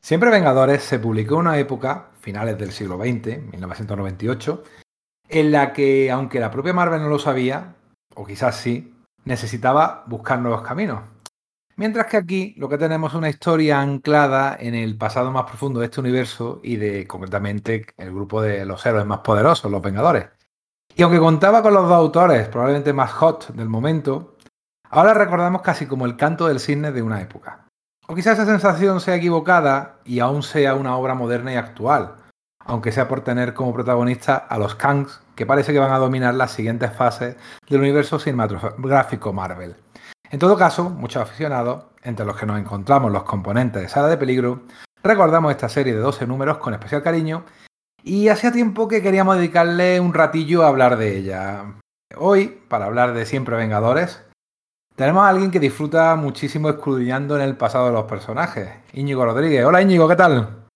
Siempre Vengadores se publicó en una época, finales del siglo XX, 1998, en la que, aunque la propia Marvel no lo sabía, o quizás sí, necesitaba buscar nuevos caminos. Mientras que aquí lo que tenemos es una historia anclada en el pasado más profundo de este universo y de concretamente el grupo de los héroes más poderosos, los Vengadores. Y aunque contaba con los dos autores probablemente más hot del momento, ahora recordamos casi como el canto del cisne de una época. O quizás esa sensación sea equivocada y aún sea una obra moderna y actual, aunque sea por tener como protagonista a los Kangs, que parece que van a dominar las siguientes fases del universo cinematográfico Marvel. En todo caso, muchos aficionados, entre los que nos encontramos los componentes de Sala de Peligro, recordamos esta serie de 12 números con especial cariño y hacía tiempo que queríamos dedicarle un ratillo a hablar de ella. Hoy, para hablar de Siempre Vengadores, tenemos a alguien que disfruta muchísimo escudriñando en el pasado de los personajes, Íñigo Rodríguez. Hola Íñigo, ¿qué tal?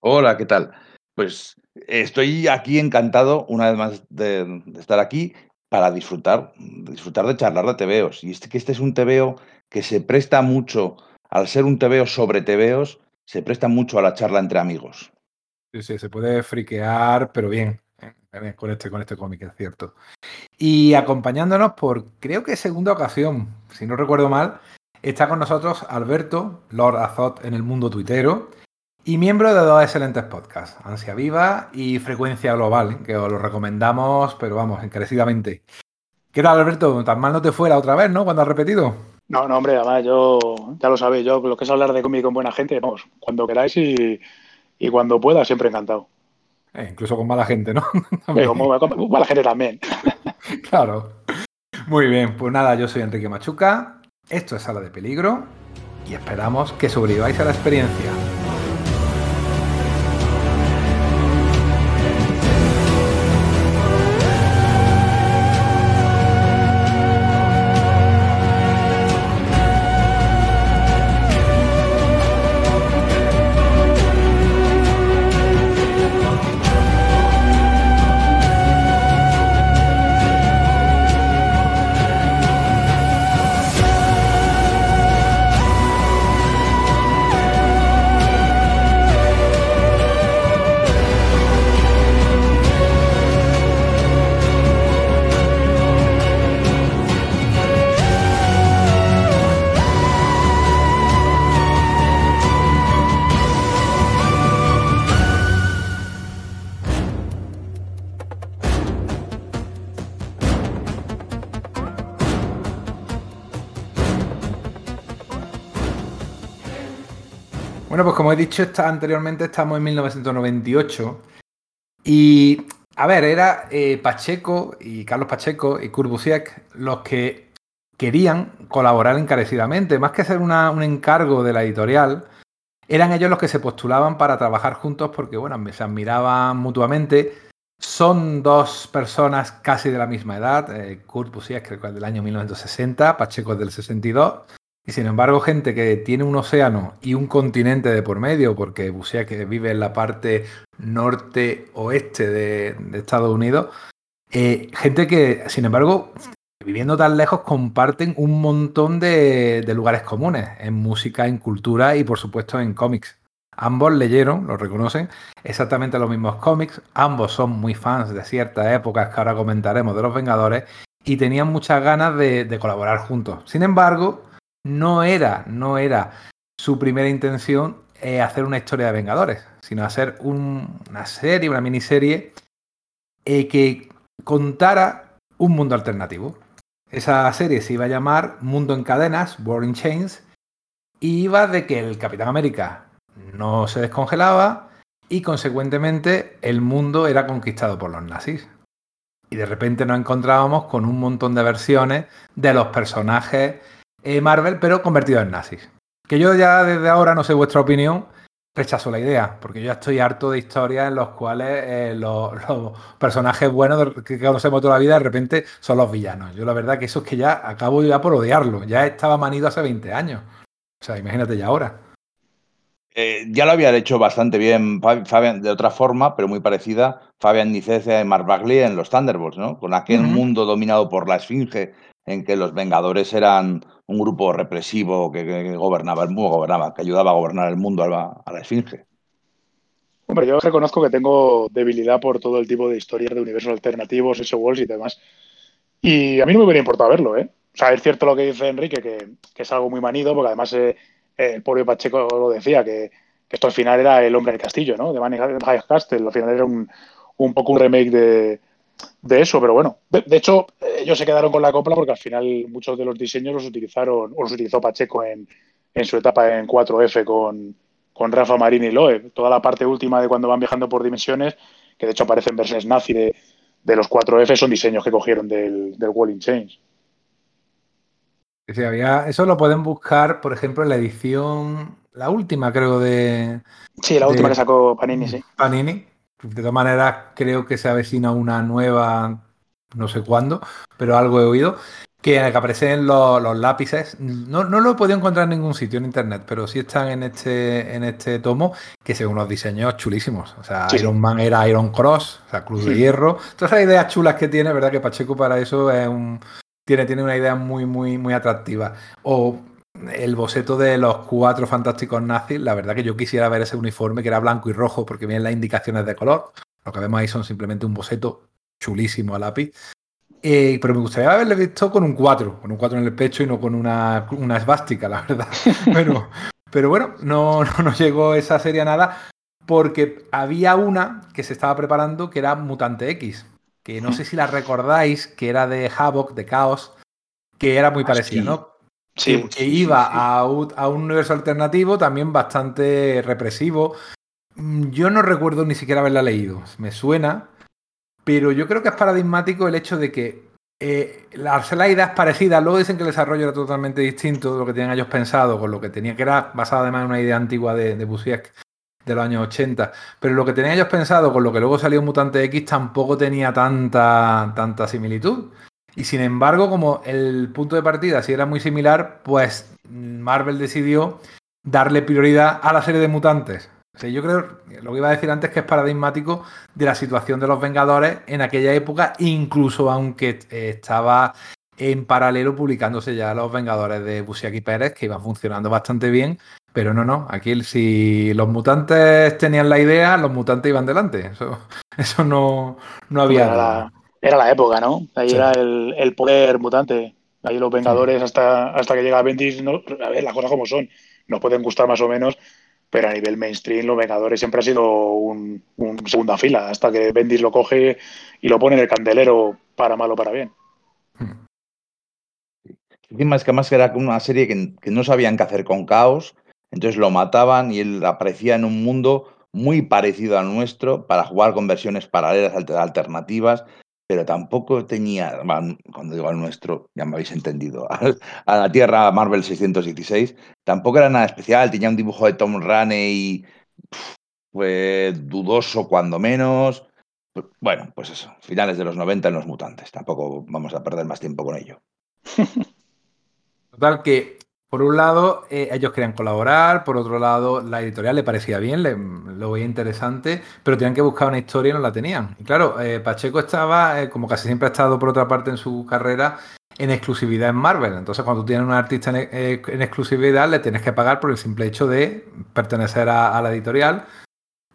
Hola, ¿qué tal? Pues estoy aquí encantado una vez más de, estar aquí para disfrutar, disfrutar de charlar de tebeos. Y este, que este es un tebeo que se presta mucho, al ser un tebeo sobre tebeos, se presta mucho a la charla entre amigos. Sí, sí, se puede friquear, pero bien, ¿eh? con este, con este cómic, es cierto. Y acompañándonos por, creo que segunda ocasión, si no recuerdo mal, está con nosotros Alberto, Lord Azot en el mundo tuitero, y miembro de dos excelentes podcasts, Ansia Viva y Frecuencia Global, que os lo recomendamos, pero vamos, encarecidamente. ¿Qué tal, Alberto? Tan mal no te fuera otra vez, ¿no? Cuando has repetido. No, no, hombre, además yo, ya lo sabéis, yo lo que es hablar de cómic con buena gente, vamos, cuando queráis y, cuando pueda, siempre encantado. Eh, incluso con mala gente, ¿no? Eh, con, mala gente también. claro. Muy bien, pues nada, yo soy Enrique Machuca, esto es Sala de Peligro y esperamos que sobreviváis a la experiencia. Dicho está, anteriormente, estamos en 1998. Y, a ver, era eh, Pacheco y Carlos Pacheco y Kurt los que querían colaborar encarecidamente. Más que hacer un encargo de la editorial, eran ellos los que se postulaban para trabajar juntos porque, bueno, se admiraban mutuamente. Son dos personas casi de la misma edad. Eh, Kurt creo del año 1960, Pacheco es del 62. Y sin embargo, gente que tiene un océano y un continente de por medio, porque Busia que vive en la parte norte-oeste de, Estados Unidos, eh, gente que, sin embargo, viviendo tan lejos, comparten un montón de, lugares comunes en música, en cultura y, por supuesto, en cómics. Ambos leyeron, lo reconocen, exactamente los mismos cómics. Ambos son muy fans de ciertas épocas que ahora comentaremos de los Vengadores y tenían muchas ganas de colaborar juntos. Sin embargo, no era, no era su primera intención eh, hacer una historia de Vengadores, sino hacer una serie, una miniserie eh, que contara un mundo alternativo. Esa serie se iba a llamar Mundo en Cadenas, Boring Chains, y iba de que el Capitán América no se descongelaba y consecuentemente el mundo era conquistado por los nazis. Y de repente nos encontrábamos con un montón de versiones de los personajes eh, Marvel, pero convertido en nazis. Que yo ya desde ahora, no sé vuestra opinión, rechazo la idea, porque yo ya estoy harto de historias en las cuales eh, los, personajes buenos que conocemos toda la vida de repente son los villanos. Yo la verdad que eso es que ya acabo ya por odiarlo. Ya estaba manido hace 20 años. O sea, imagínate ya ahora. Eh, ya lo había hecho bastante bien Fabian de otra forma, pero muy parecida, Fabian Nicecia y Mark Bagley en los Thunderbolts, ¿no? Con aquel mundo dominado por la Esfinge en que los Vengadores eran un grupo represivo que, gobernaba el mundo, gobernaba, que ayudaba a gobernar el mundo a la, Esfinge. Hombre, yo reconozco que tengo debilidad por todo el tipo de historias de universos alternativos, ese Walls y demás. Y a mí no me hubiera importado verlo, ¿eh? O sea, es cierto lo que dice Enrique, que, es algo muy manido, porque además eh, el pobre Pacheco lo decía, que, esto al final era el hombre del castillo, ¿no? De Manny Castle. Al final era un, un poco un remake de, de eso, pero bueno. De, hecho, ellos se quedaron con la copla porque al final muchos de los diseños los utilizaron, o los utilizó Pacheco en, en su etapa en 4F con, con Rafa Marini y Loeb. Toda la parte última de cuando van viajando por dimensiones, que de hecho aparecen versiones nazi de, de los 4F, son diseños que cogieron del, del Walling Change. Sí, había, eso lo pueden buscar, por ejemplo, en la edición, la última creo de... Sí, la última que sacó Panini, sí. Panini. De todas maneras, creo que se avecina una nueva, no sé cuándo, pero algo he oído que, aparecen los, los lápices. No, no, lo he podido encontrar en ningún sitio en internet, pero sí están en este, en este tomo, que son unos diseños chulísimos. O sea, Iron Man era Iron Cross, o sea, Cruz de Hierro. Todas esas ideas chulas que tiene, ¿verdad? Que Pacheco para eso es un, tiene, tiene una idea muy, muy, muy atractiva. O el boceto de los cuatro fantásticos nazis, la verdad que yo quisiera ver ese uniforme que era blanco y rojo, porque vienen las indicaciones de color. Lo que vemos ahí son simplemente un boceto chulísimo a lápiz. Eh, pero me gustaría haberle visto con un 4, con un 4 en el pecho y no con una, una esvástica, la verdad. pero, pero bueno, no, no, llegó esa serie a nada porque había una que se estaba preparando que era Mutante X, que no sé si la recordáis, que era de Havoc, de Chaos, que era muy ah, parecida, ¿no? Sí, que, iba a un, a un universo alternativo también bastante represivo. Mm, yo no recuerdo ni siquiera haberla leído. Me suena, pero yo creo que es paradigmático el hecho de que eh, la, la idea es parecida, luego dicen que el desarrollo era totalmente distinto de lo que tenían ellos pensado, con lo que tenía que era basada además en una idea antigua de, de Busiek de los años 80, pero lo que tenían ellos pensado con lo que luego salió Mutante X tampoco tenía tanta, tanta similitud. Y sin embargo, como el punto de partida sí era muy similar, pues Marvel decidió darle prioridad a la serie de mutantes. Yo creo, lo que iba a decir antes, que es paradigmático de la situación de los Vengadores en aquella época, incluso aunque estaba en paralelo publicándose ya los Vengadores de Busiaki Pérez, que iban funcionando bastante bien, pero no, no, aquí si los mutantes tenían la idea, los mutantes iban delante, eso, eso no, no había... La, era la época, ¿no? Ahí era el, poder mutante, ahí los Vengadores hasta, hasta que llega Bendis, no, a ver, las cosas como son, nos pueden gustar más o menos, pero a nivel mainstream los Vengadores siempre ha sido un, segunda fila, hasta que Bendis lo coge y lo pone en el candelero para mal o para bien. Encima es que además era una serie que, no sabían qué hacer con Caos, entonces lo mataban y él aparecía en un mundo muy parecido al nuestro para jugar con versiones paralelas, alternativas, pero tampoco tenía, cuando digo al nuestro, ya me habéis entendido, a la Tierra Marvel 616, tampoco era nada especial, tenía un dibujo de Tom Raney fue dudoso cuando menos. Bueno, pues eso, finales de los 90 en los mutantes, tampoco vamos a perder más tiempo con ello. Total que por un lado, eh, ellos querían colaborar, por otro lado, la editorial le parecía bien, le, lo veía interesante, pero tenían que buscar una historia y no la tenían. Y claro, eh, Pacheco estaba, eh, como casi siempre ha estado por otra parte en su carrera, en exclusividad en Marvel. Entonces, cuando tú tienes un artista en, exclusividad, le tienes que pagar por el simple hecho de pertenecer a, la editorial,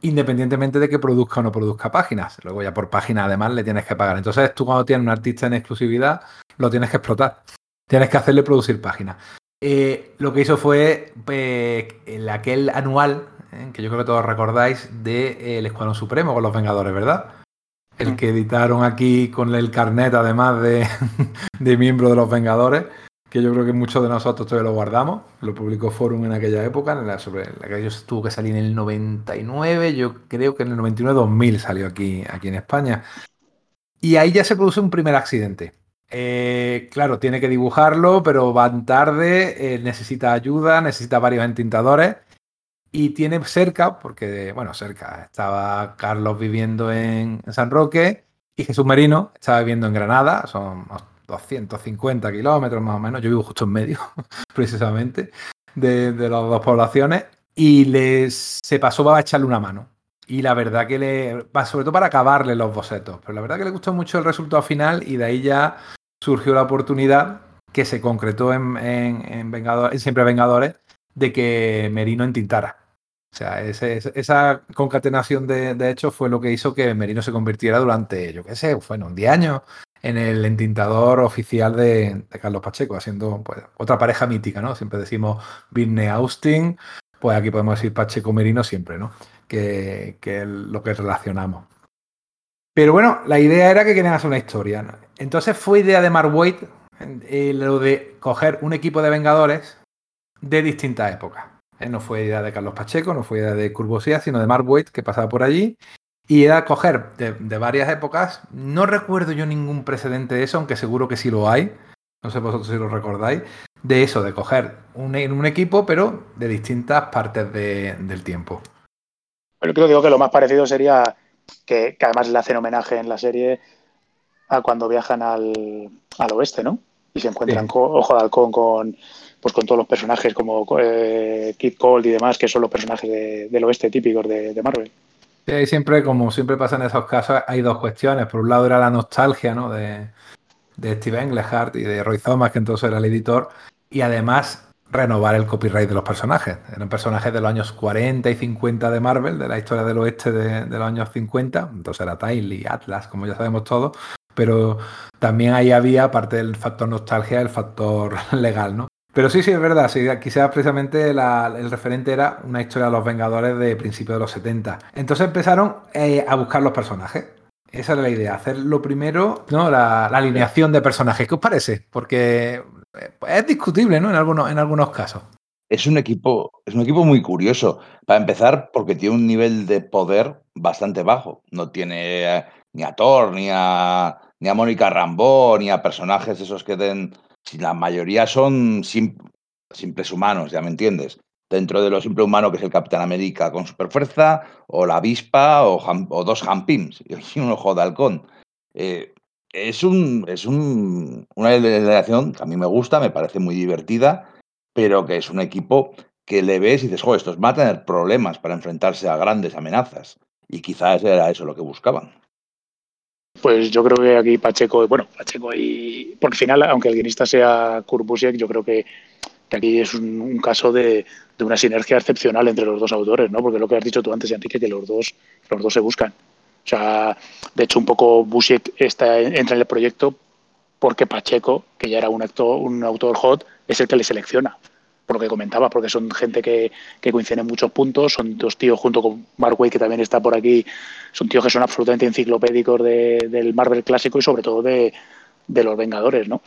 independientemente de que produzca o no produzca páginas. Luego ya por página además le tienes que pagar. Entonces, tú cuando tienes un artista en exclusividad, lo tienes que explotar. Tienes que hacerle producir páginas. Eh, lo que hizo fue eh, el, aquel anual, eh, que yo creo que todos recordáis, de El Escuadrón Supremo con los Vengadores, ¿verdad? El que editaron aquí con el carnet, además de, de miembro de los Vengadores, que yo creo que muchos de nosotros todavía lo guardamos. Lo publicó Forum en aquella época, en la, sobre la que ellos tuvo que salir en el 99, yo creo que en el 99-2000 salió aquí, aquí en España. Y ahí ya se produce un primer accidente. Eh, claro, tiene que dibujarlo, pero van tarde, eh, necesita ayuda, necesita varios entintadores. Y tiene cerca, porque, bueno, cerca, estaba Carlos viviendo en, San Roque y Jesús Merino estaba viviendo en Granada, son 250 kilómetros más o menos, yo vivo justo en medio, precisamente, de, las dos poblaciones, y les, se pasó a echarle una mano. Y la verdad que le, sobre todo para acabarle los bocetos, pero la verdad que le gustó mucho el resultado final y de ahí ya surgió la oportunidad que se concretó en, en, Vengadores, Siempre Vengadores de que Merino entintara. O sea, esa concatenación de, de, hechos fue lo que hizo que Merino se convirtiera durante, yo qué sé, bueno, 10 años en el entintador oficial de, Carlos Pacheco, haciendo pues, otra pareja mítica, ¿no? Siempre decimos Birne Austin, pues aquí podemos decir Pacheco Merino siempre, ¿no? Que, es lo que relacionamos. Pero bueno, la idea era que querían hacer una historia. Entonces fue idea de Mark Waid eh, lo de coger un equipo de Vengadores de distintas épocas. Eh, no fue idea de Carlos Pacheco, no fue idea de Curbosía, sino de Mark Waid, que pasaba por allí y era coger de, varias épocas. No recuerdo yo ningún precedente de eso, aunque seguro que sí lo hay. No sé vosotros si lo recordáis. De eso, de coger un, un equipo, pero de distintas partes del tiempo. Pero creo digo que lo más parecido sería que, además le hacen homenaje en la serie a cuando viajan al, oeste, ¿no? Y se encuentran Ojo de Halcón con, pues con todos los personajes como eh, Kid Cold y demás, que son los personajes del oeste típicos de Marvel. Sí, siempre, como siempre pasa en esos casos, hay dos cuestiones. Por un lado era la nostalgia ¿no? de, de Steve Englehart y de Roy Thomas, que entonces era el editor, y además renovar el copyright de los personajes. Eran personajes de los años 40 y 50 de Marvel, de la historia del oeste de, los años 50. Entonces era Tile y Atlas, como ya sabemos todos. Pero también ahí había, aparte del factor nostalgia, el factor legal, ¿no? Pero sí, sí, es verdad. Sí, quizás precisamente el referente era una historia de los Vengadores de principios de los 70. Entonces empezaron eh, a buscar los personajes. Esa era la idea, hacer lo primero, ¿no? La, alineación de personajes. ¿Qué os parece? Porque es discutible, ¿no? En algunos, en algunos casos. Es un equipo, es un equipo muy curioso. Para empezar, porque tiene un nivel de poder bastante bajo. No tiene eh, ni a Thor, ni a, ni a Mónica Rambó, ni a personajes esos que den si la mayoría son simples humanos, ya me entiendes. Dentro de lo simple humano que es el Capitán América con superfuerza, o la avispa, o, dos Hampims, y un ojo de halcón. Eh, es un, es un, una delegación que a mí me gusta, me parece muy divertida, pero que es un equipo que le ves y dices, joder, estos van a tener problemas para enfrentarse a grandes amenazas. Y quizás era eso lo que buscaban. Pues yo creo que aquí Pacheco, bueno, Pacheco y por final, aunque el guionista sea Kurbusiek, yo creo que, aquí es un, caso de, una sinergia excepcional entre los dos autores, ¿no? Porque lo que has dicho tú antes, Enrique, que los dos, los dos se buscan. O sea, de hecho, un poco Busiek está, entra en el proyecto porque Pacheco, que ya era un, actor, un autor hot, es el que le selecciona por lo que comentaba, porque son gente que, que coincide en muchos puntos, son dos tíos junto con Mark Waid, que también está por aquí, son tíos que son absolutamente enciclopédicos del Marvel clásico y sobre todo de, los Vengadores, ¿no?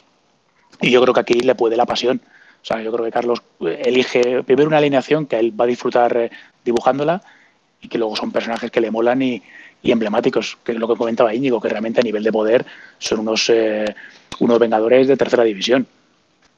Y yo creo que aquí le puede la pasión. O sea, yo creo que Carlos elige primero una alineación que él va a disfrutar eh, dibujándola y que luego son personajes que le molan y, emblemáticos, que es lo que comentaba Íñigo, que realmente a nivel de poder son unos, eh, unos Vengadores de tercera división.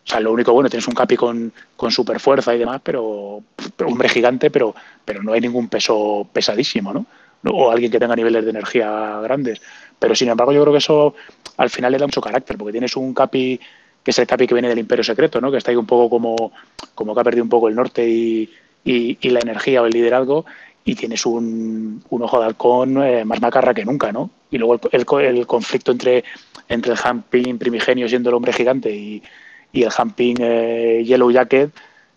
O sea, lo único bueno, tienes un Capi con, con super fuerza y demás, pero, un hombre gigante, pero, pero no hay ningún peso pesadísimo, ¿no? O alguien que tenga niveles de energía grandes. Pero sin embargo, yo creo que eso al final le da mucho carácter, porque tienes un Capi que es el Capi que viene del Imperio Secreto, ¿no? Que está ahí un poco como, como que ha perdido un poco el norte y, y, la energía o el liderazgo, y tienes un, un ojo de halcón eh, más macarra que nunca, ¿no? Y luego el, el, conflicto entre, entre el Hamping primigenio siendo el hombre gigante y, y el Hamping eh, Yellow Jacket,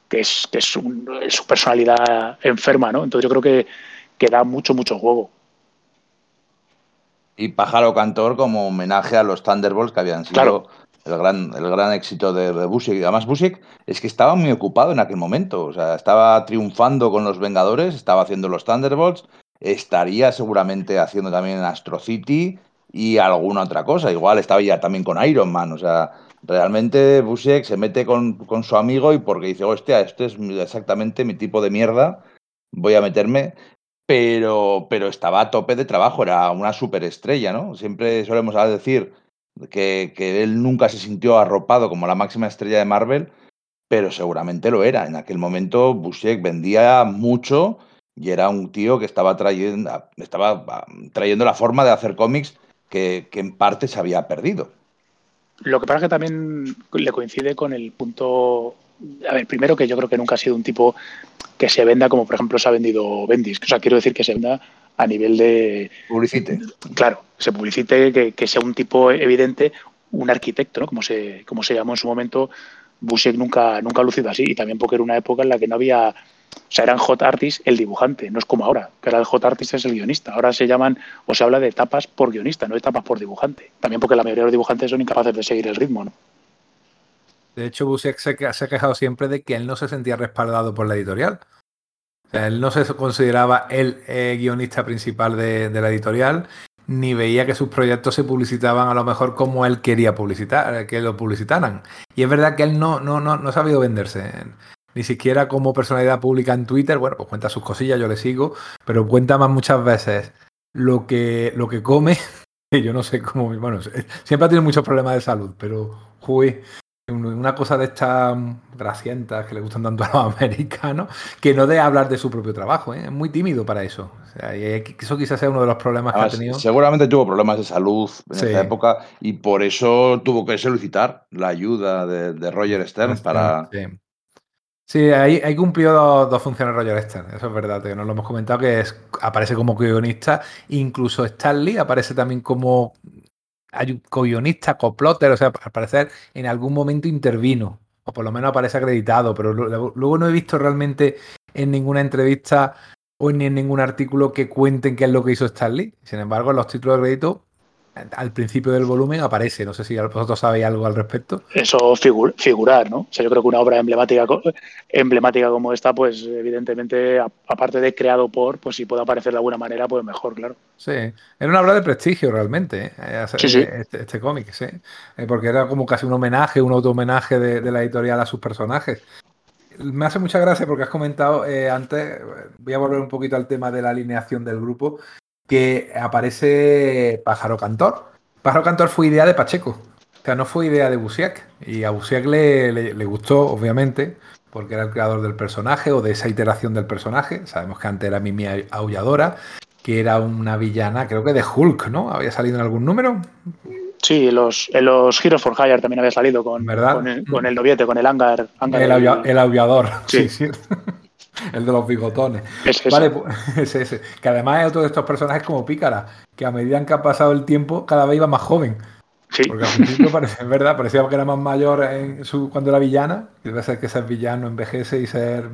que es, que es su personalidad enferma, ¿no? Entonces yo creo que, que da mucho, mucho juego. Y Pájaro Cantor como homenaje a los Thunderbolts que habían sido el, gran, el gran éxito de, de Y además Busiek es que estaba muy ocupado en aquel momento. O sea, estaba triunfando con los Vengadores, estaba haciendo los Thunderbolts, estaría seguramente haciendo también Astro City y alguna otra cosa. Igual estaba ya también con Iron Man. O sea, Realmente Busiek se mete con, su amigo y porque dice, hostia, este es exactamente mi tipo de mierda, voy a meterme, pero, pero estaba a tope de trabajo, era una superestrella, ¿no? Siempre solemos decir que, que él nunca se sintió arropado como la máxima estrella de Marvel, pero seguramente lo era. En aquel momento Busiek vendía mucho y era un tío que estaba trayendo, estaba ah, trayendo la forma de hacer cómics que, que en parte se había perdido. Lo que pasa es que también le coincide con el punto. A ver, primero que yo creo que nunca ha sido un tipo que se venda como, por ejemplo, se ha vendido Bendis. O sea, quiero decir que se venda a nivel de. Publicite. Claro, se publicite, que, sea un tipo evidente un arquitecto, ¿no? Como se, como se llamó en su momento, Busiek nunca, nunca ha lucido así. Y también porque era una época en la que no había. O sea, eran hot artists el dibujante, no es como ahora, que ahora el hot artist es el guionista. Ahora se llaman o se habla de etapas por guionista, no de etapas por dibujante. También porque la mayoría de los dibujantes son incapaces de seguir el ritmo, ¿no? De hecho, Busiek se, se ha quejado siempre de que él no se sentía respaldado por la editorial. Él no se consideraba el eh, guionista principal de, la editorial, ni veía que sus proyectos se publicitaban a lo mejor como él quería publicitar, que lo publicitaran. Y es verdad que él no, no, no, no ha sabido venderse. Ni siquiera como personalidad pública en Twitter, bueno, pues cuenta sus cosillas, yo le sigo, pero cuenta más muchas veces lo que, lo que come, yo no sé cómo, bueno, siempre ha tenido muchos problemas de salud, pero, uy, una cosa de estas grasientas que le gustan tanto a los americanos, que no de hablar de su propio trabajo, ¿eh? es muy tímido para eso. O sea, eso quizás sea uno de los problemas Además, que ha tenido. Seguramente tuvo problemas de salud en sí. esa época y por eso tuvo que solicitar la ayuda de, de Roger Stern sí, para... Sí. Sí, ahí, ahí cumplió dos, dos, funciones Roger Stern, eso es verdad, que nos lo hemos comentado, que es, aparece como guionista, incluso Stan Lee aparece también como hay un co-guionista, coplotter, o sea, al parecer en algún momento intervino, o por lo menos aparece acreditado, pero luego, no he visto realmente en ninguna entrevista o en ningún artículo que cuenten qué es lo que hizo Stanley. Sin embargo, en los títulos de crédito al principio del volumen aparece. No sé si vosotros sabéis algo al respecto. Eso figur figurar, ¿no? O sea, yo creo que una obra emblemática, emblemática como esta, pues evidentemente, aparte de creado por, pues si puede aparecer de alguna manera, pues mejor, claro. Sí, era una obra de prestigio realmente, ¿eh? sí, sí. este, este cómic, sí. Porque era como casi un homenaje, un auto-homenaje de, de la editorial a sus personajes me hace mucha gracia porque has comentado eh, antes, voy a volver un poquito al tema de la alineación del grupo, que aparece Pájaro Cantor. Pájaro Cantor fue idea de Pacheco, o sea, no fue idea de Busiek. Y a Busiek le, le, le, gustó, obviamente, porque era el creador del personaje o de esa iteración del personaje. Sabemos que antes era Mimi Aulladora, que era una villana, creo que de Hulk, ¿no? ¿Había salido en algún número? Sí, en los, en los Heroes for Hire también había salido con, ¿verdad? con, el, con el noviete, con el hangar. hangar el, el, aullador, sí, sí. sí. el de los bigotones. Es vale, pues, es ese. Que además es otro de estos personajes como Pícara, que a medida que ha pasado el tiempo, cada vez iba más joven. Sí. Porque al principio parece, es verdad, parecía que era más mayor en su, cuando era villana. Y debe ser que ser villano envejece y ser.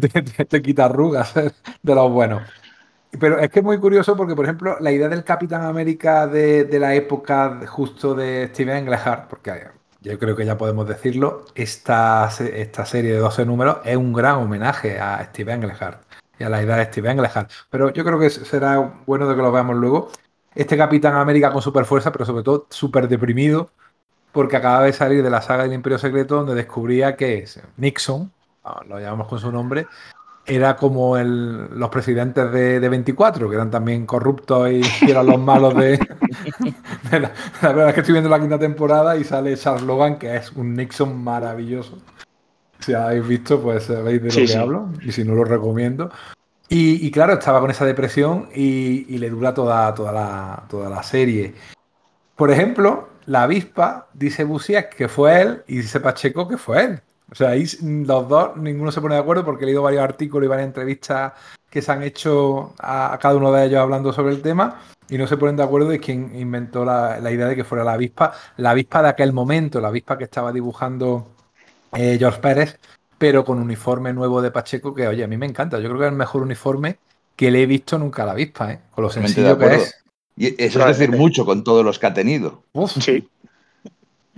te, te, te, quita arrugas de los buenos. Pero es que es muy curioso porque, por ejemplo, la idea del Capitán América de, de la época justo de Steven Englehart, porque yo creo que ya podemos decirlo, esta, esta serie de 12 números es un gran homenaje a Steve Englehart y a la idea de Steve Englehart. Pero yo creo que será bueno de que lo veamos luego. Este Capitán América con super fuerza, pero sobre todo súper deprimido, porque acaba de salir de la saga del Imperio Secreto, donde descubría que Nixon, lo llamamos con su nombre, era como el, los presidentes de, de, 24, que eran también corruptos y, y eran los malos de, de la, la, verdad es que estoy viendo la quinta temporada y sale Charles Logan, que es un Nixon maravilloso. Si habéis visto, pues sabéis de lo sí, que sí. hablo, y si no lo recomiendo. Y, y, claro, estaba con esa depresión y, y le dura toda, toda, la, toda la serie. Por ejemplo, la avispa dice Busiek que fue él y dice Pacheco que fue él. O sea, ahí los dos, ninguno se pone de acuerdo porque he leído varios artículos y varias entrevistas que se han hecho a, a cada uno de ellos hablando sobre el tema y no se ponen de acuerdo de quién inventó la, la, idea de que fuera la avispa, la avispa de aquel momento, la avispa que estaba dibujando eh, George Pérez, pero con uniforme nuevo de Pacheco que, oye, a mí me encanta. Yo creo que es el mejor uniforme que le he visto nunca a la avispa, ¿eh? con lo sencillo que es. Y eso es decir mucho con todos los que ha tenido. Uf. Sí.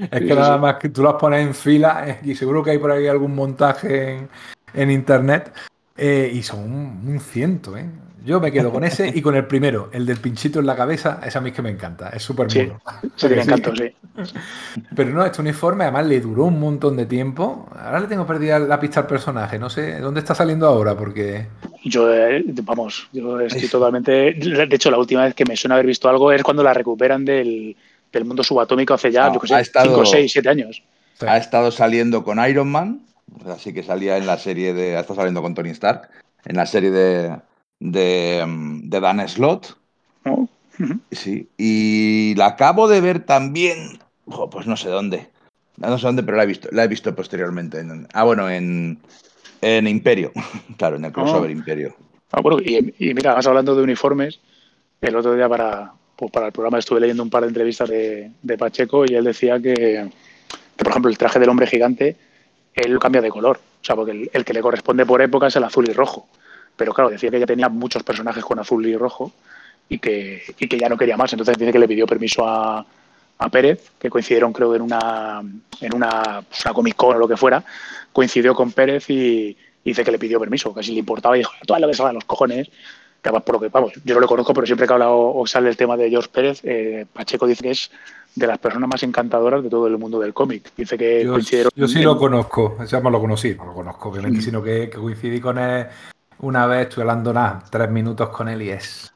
Es que nada más que tú las pones en fila eh, y seguro que hay por ahí algún montaje en, en internet eh, y son un, un, ciento, ¿eh? Yo me quedo con ese y con el primero, el del pinchito en la cabeza, ese a mí es que me encanta, es súper sí, mono. Sí, me encanta, sí. Pero no, este uniforme además le duró un montón de tiempo. Ahora le tengo perdida la pista al personaje, no sé dónde está saliendo ahora porque... Yo, eh, vamos, yo estoy totalmente... De hecho, la última vez que me suena haber visto algo es cuando la recuperan del del mundo subatómico hace ya, no, yo que sé, 5, 6, 7 años. Ha estado saliendo con Iron Man, así que salía en la serie de. Ha estado saliendo con Tony Stark, en la serie de, de, de Dan Slott. Uh -huh. Sí, y la acabo de ver también, oh, pues no sé dónde. No sé dónde, pero la he visto, la he visto posteriormente. En, ah, bueno, en, en Imperio. claro, en el crossover oh. Imperio. Ah, bueno, y, y mira, vas hablando de uniformes. El otro día para, pues para el programa estuve leyendo un par de entrevistas de, Pacheco y él decía que, por ejemplo, el traje del hombre gigante, él cambia de color. O sea, porque el, que le corresponde por época es el azul y rojo. Pero claro, decía que ya tenía muchos personajes con azul y rojo y que, y que ya no quería más. Entonces dice que le pidió permiso a, a Pérez, que coincidieron creo en una, en una, pues, Comic Con o lo que fuera, coincidió con Pérez y, dice que le pidió permiso, que si le importaba y dijo, todo lo que salga los cojones, por lo que, vamos, yo no lo conozco, pero siempre que ha hablado o sale el tema de George Pérez, eh, Pacheco dice que es de las personas más encantadoras de todo el mundo del cómic. Dice que yo, coincidieron. Yo sí lo conozco, ya me lo conocí, no lo conozco, obviamente, mm. sino que, que, coincidí con él una vez, estuve hablando nada, tres minutos con él y es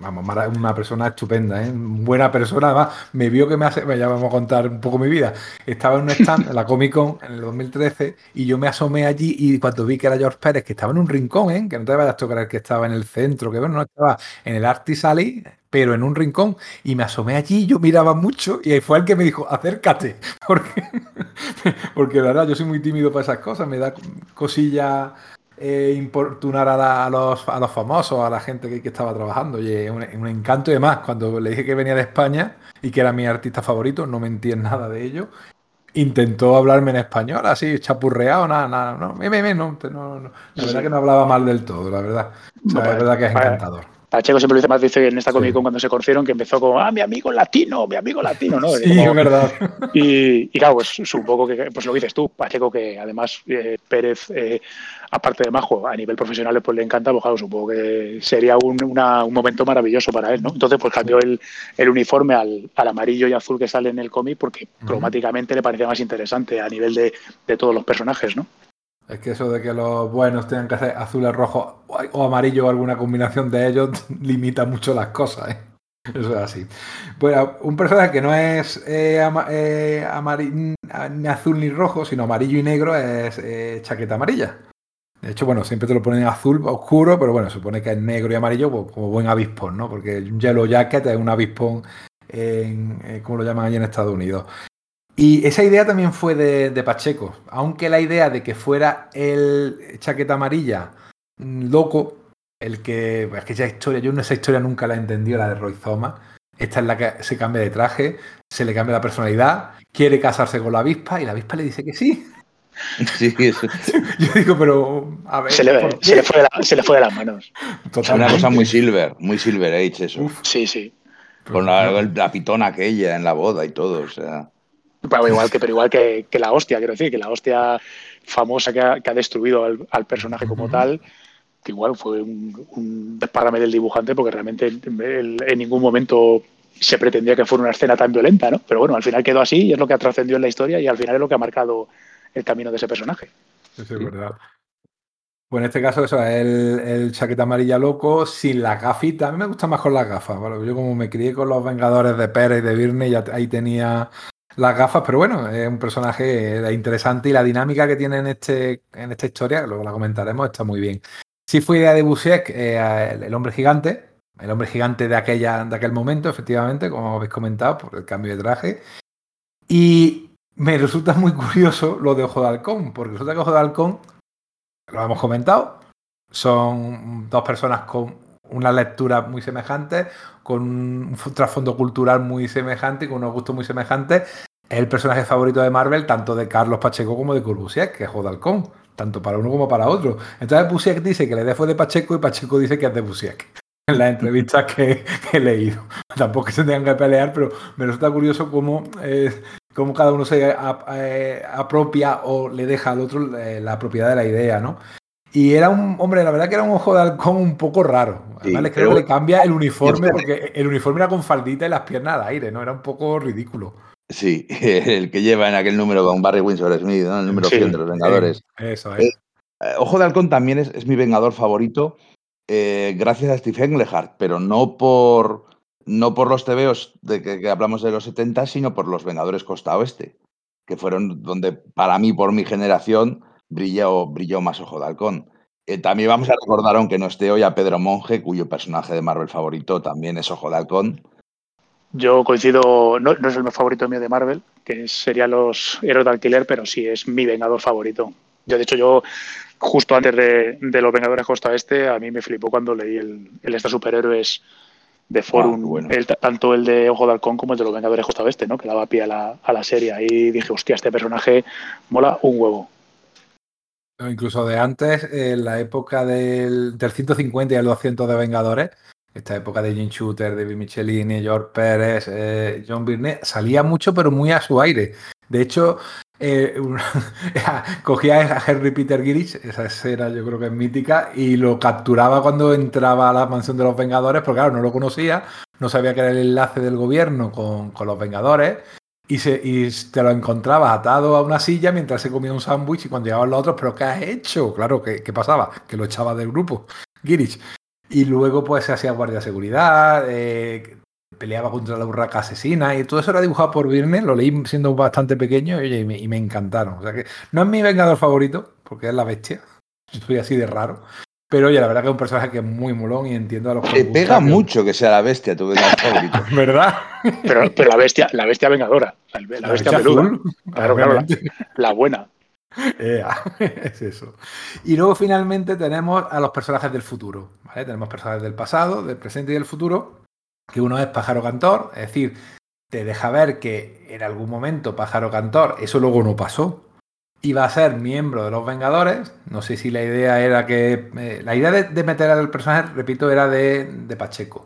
vamos, una persona estupenda, ¿eh? buena persona, además me vio que me hace, ya vamos a contar un poco mi vida, estaba en un stand en la Comic Con en el 2013 y yo me asomé allí y cuando vi que era George Pérez, que estaba en un rincón, ¿eh? que no te vayas a tocar que estaba en el centro, que bueno, no estaba en el Artisali, pero en un rincón y me asomé allí, yo miraba mucho y ahí fue el que me dijo, acércate, porque, porque la verdad yo soy muy tímido para esas cosas, me da cosilla eh, importunar a, los, a los famosos, a la gente que, estaba trabajando. Y un, un, encanto y demás. Cuando le dije que venía de España y que era mi artista favorito, no mentí en nada de ello. Intentó hablarme en español, así, chapurreado, nada, nada. No, me, me, no, no, no, la verdad que no hablaba mal del todo, la verdad. la verdad que es encantador. Pacheco siempre más, dice en esta Comic Con cuando se conocieron que empezó como, ah, mi amigo latino, mi amigo latino, ¿no? Sí, es verdad. Y, claro, pues supongo que, pues lo dices tú, Pacheco, que además eh, Pérez, eh, aparte de Majo, a nivel profesional pues le encanta, pues claro, supongo que sería un, momento maravilloso para él, ¿no? Entonces pues cambió el, uniforme al, amarillo y azul que sale en el cómic porque cromáticamente le parecía más interesante a nivel de, de todos los personajes, ¿no? Es que eso de que los buenos tengan que hacer azules, rojos o amarillo o alguna combinación de ellos limita mucho las cosas. ¿eh? Eso es así. Bueno, un personaje que no es eh, eh ni azul ni rojo, sino amarillo y negro es chaqueta amarilla. De hecho, bueno, siempre te lo ponen azul oscuro, pero bueno, supone que es negro y amarillo pues, como buen avispón, ¿no? Porque un yellow jacket es un avispón, en, como lo llaman allí en Estados Unidos. Y esa idea también fue de, Pacheco, aunque la idea de que fuera el chaqueta amarilla mm, loco, el que, es que esa historia, yo en esa historia nunca la he entendido, la de Roy Thomas. Esta es la que se cambia de traje, se le cambia la personalidad, quiere casarse con la avispa y la avispa le dice que sí. Sí, eso. Yo digo, pero a ver. Se le, fue, de las manos. Es una cosa muy silver, muy silver age eso. sí, sí. Con la, la, pitona aquella en la boda y todo, o sea. Pero igual que, pero igual que, la hostia, quiero decir, que la hostia famosa que ha, destruido al, personaje como tal, que igual fue un, un del dibujante, porque realmente en ningún momento se pretendía que fuera una escena tan violenta, ¿no? Pero bueno, al final quedó así y es lo que ha trascendido en la historia y al final es lo que ha marcado el camino de ese personaje. Eso es verdad. Pues en este caso, eso es el, el, chaqueta amarilla loco sin la gafita. A mí me gusta más con las gafas. Yo como me crié con los Vengadores de Pérez y de Virne, ya ahí tenía las gafas, pero bueno, es un personaje interesante y la dinámica que tiene en, este, en esta historia, luego la comentaremos, está muy bien. Sí fue idea de Busiek, eh, el, hombre gigante, el hombre gigante de, aquella, de aquel momento, efectivamente, como habéis comentado, por el cambio de traje. Y me resulta muy curioso lo de Ojo de Halcón, porque resulta que Ojo de Halcón, lo hemos comentado, son dos personas con una lectura muy semejante, con un trasfondo cultural muy semejante y con unos gustos muy semejantes, es el personaje favorito de Marvel, tanto de Carlos Pacheco como de Kurbusiek, que es Jodalcón, tanto para uno como para otro. Entonces Busiek dice que la idea fue de Pacheco y Pacheco dice que es de Busiek. En las entrevistas que, he leído. Tampoco se tengan que pelear, pero me resulta curioso cómo, eh, cómo cada uno se eh, apropia o le deja al otro eh, la propiedad de la idea, ¿no? Y era un, hombre, la verdad que era un ojo de halcón un poco raro. Además, creo que le cambia el uniforme, porque el uniforme era con faldita y las piernas al aire, ¿no? Era un poco ridículo. Sí, el que lleva en aquel número con Barry Windsor Smith, ¿no? El número 100 de los Vengadores. eso es. Eh, Ojo de Halcón también es, mi Vengador favorito, eh, gracias a Steve Englehart, pero no por, no por los tebeos de que, hablamos de los 70, sino por los Vengadores Costa Oeste, que fueron donde, para mí, por mi generación, brilló, brilló más Ojo de Halcón. Eh, también vamos a recordar, aunque no esté hoy, a Pedro Monge, cuyo personaje de Marvel favorito también es Ojo de Halcón. Yo coincido, no, es el favorito mío de Marvel, que sería los Héroes de Alquiler, pero sí es mi Vengador favorito. Yo, de hecho, yo justo antes de, los Vengadores Costa Este, a mí me flipó cuando leí el, el Esta Superhéroes de Forum, tanto el de Ojo de Halcón como el de los Vengadores Costa Oeste, ¿no? que daba pie a la, a la serie. Ahí dije, hostia, este personaje mola un huevo. Incluso de antes, en la época del, del 150 y el 200 de Vengadores, esta época de Jim Shooter, David Michelini, George Pérez, eh, John Byrne, salía mucho pero muy a su aire. De hecho, eh, cogía a Henry Peter Girish, esa escena yo creo que es mítica, y lo capturaba cuando entraba a la mansión de los Vengadores, porque claro, no lo conocía, no sabía que era el enlace del gobierno con, los Vengadores, y, se, y te lo encontraba atado a una silla mientras se comía un sándwich y cuando llegaban los otros, ¿pero qué has hecho? Claro, ¿qué, qué pasaba? Que lo echaba del grupo, Girish. Y luego pues se hacía guardia de seguridad, eh, peleaba contra la burraca asesina y todo eso era dibujado por Virne, lo leí siendo bastante pequeño y, me, encantaron. O sea que no es mi vengador favorito, porque es la bestia, soy así de raro. Pero oye, la verdad que es un personaje que es muy molón y entiendo a los que. pega mucho que sea la bestia, tu vengador favorito. ¿Verdad? Pero, pero, la bestia, la bestia vengadora, la, bestia, peluda. Claro, claro, la, buena. es eso. Y luego finalmente tenemos a los personajes del futuro. ¿vale? Tenemos personajes del pasado, del presente y del futuro que uno es pájaro cantor, es decir, te deja ver que en algún momento pájaro cantor, eso luego no pasó, iba a ser miembro de los Vengadores. No sé si la idea era que. Eh, la idea de, meter al personaje, repito, era de, Pacheco.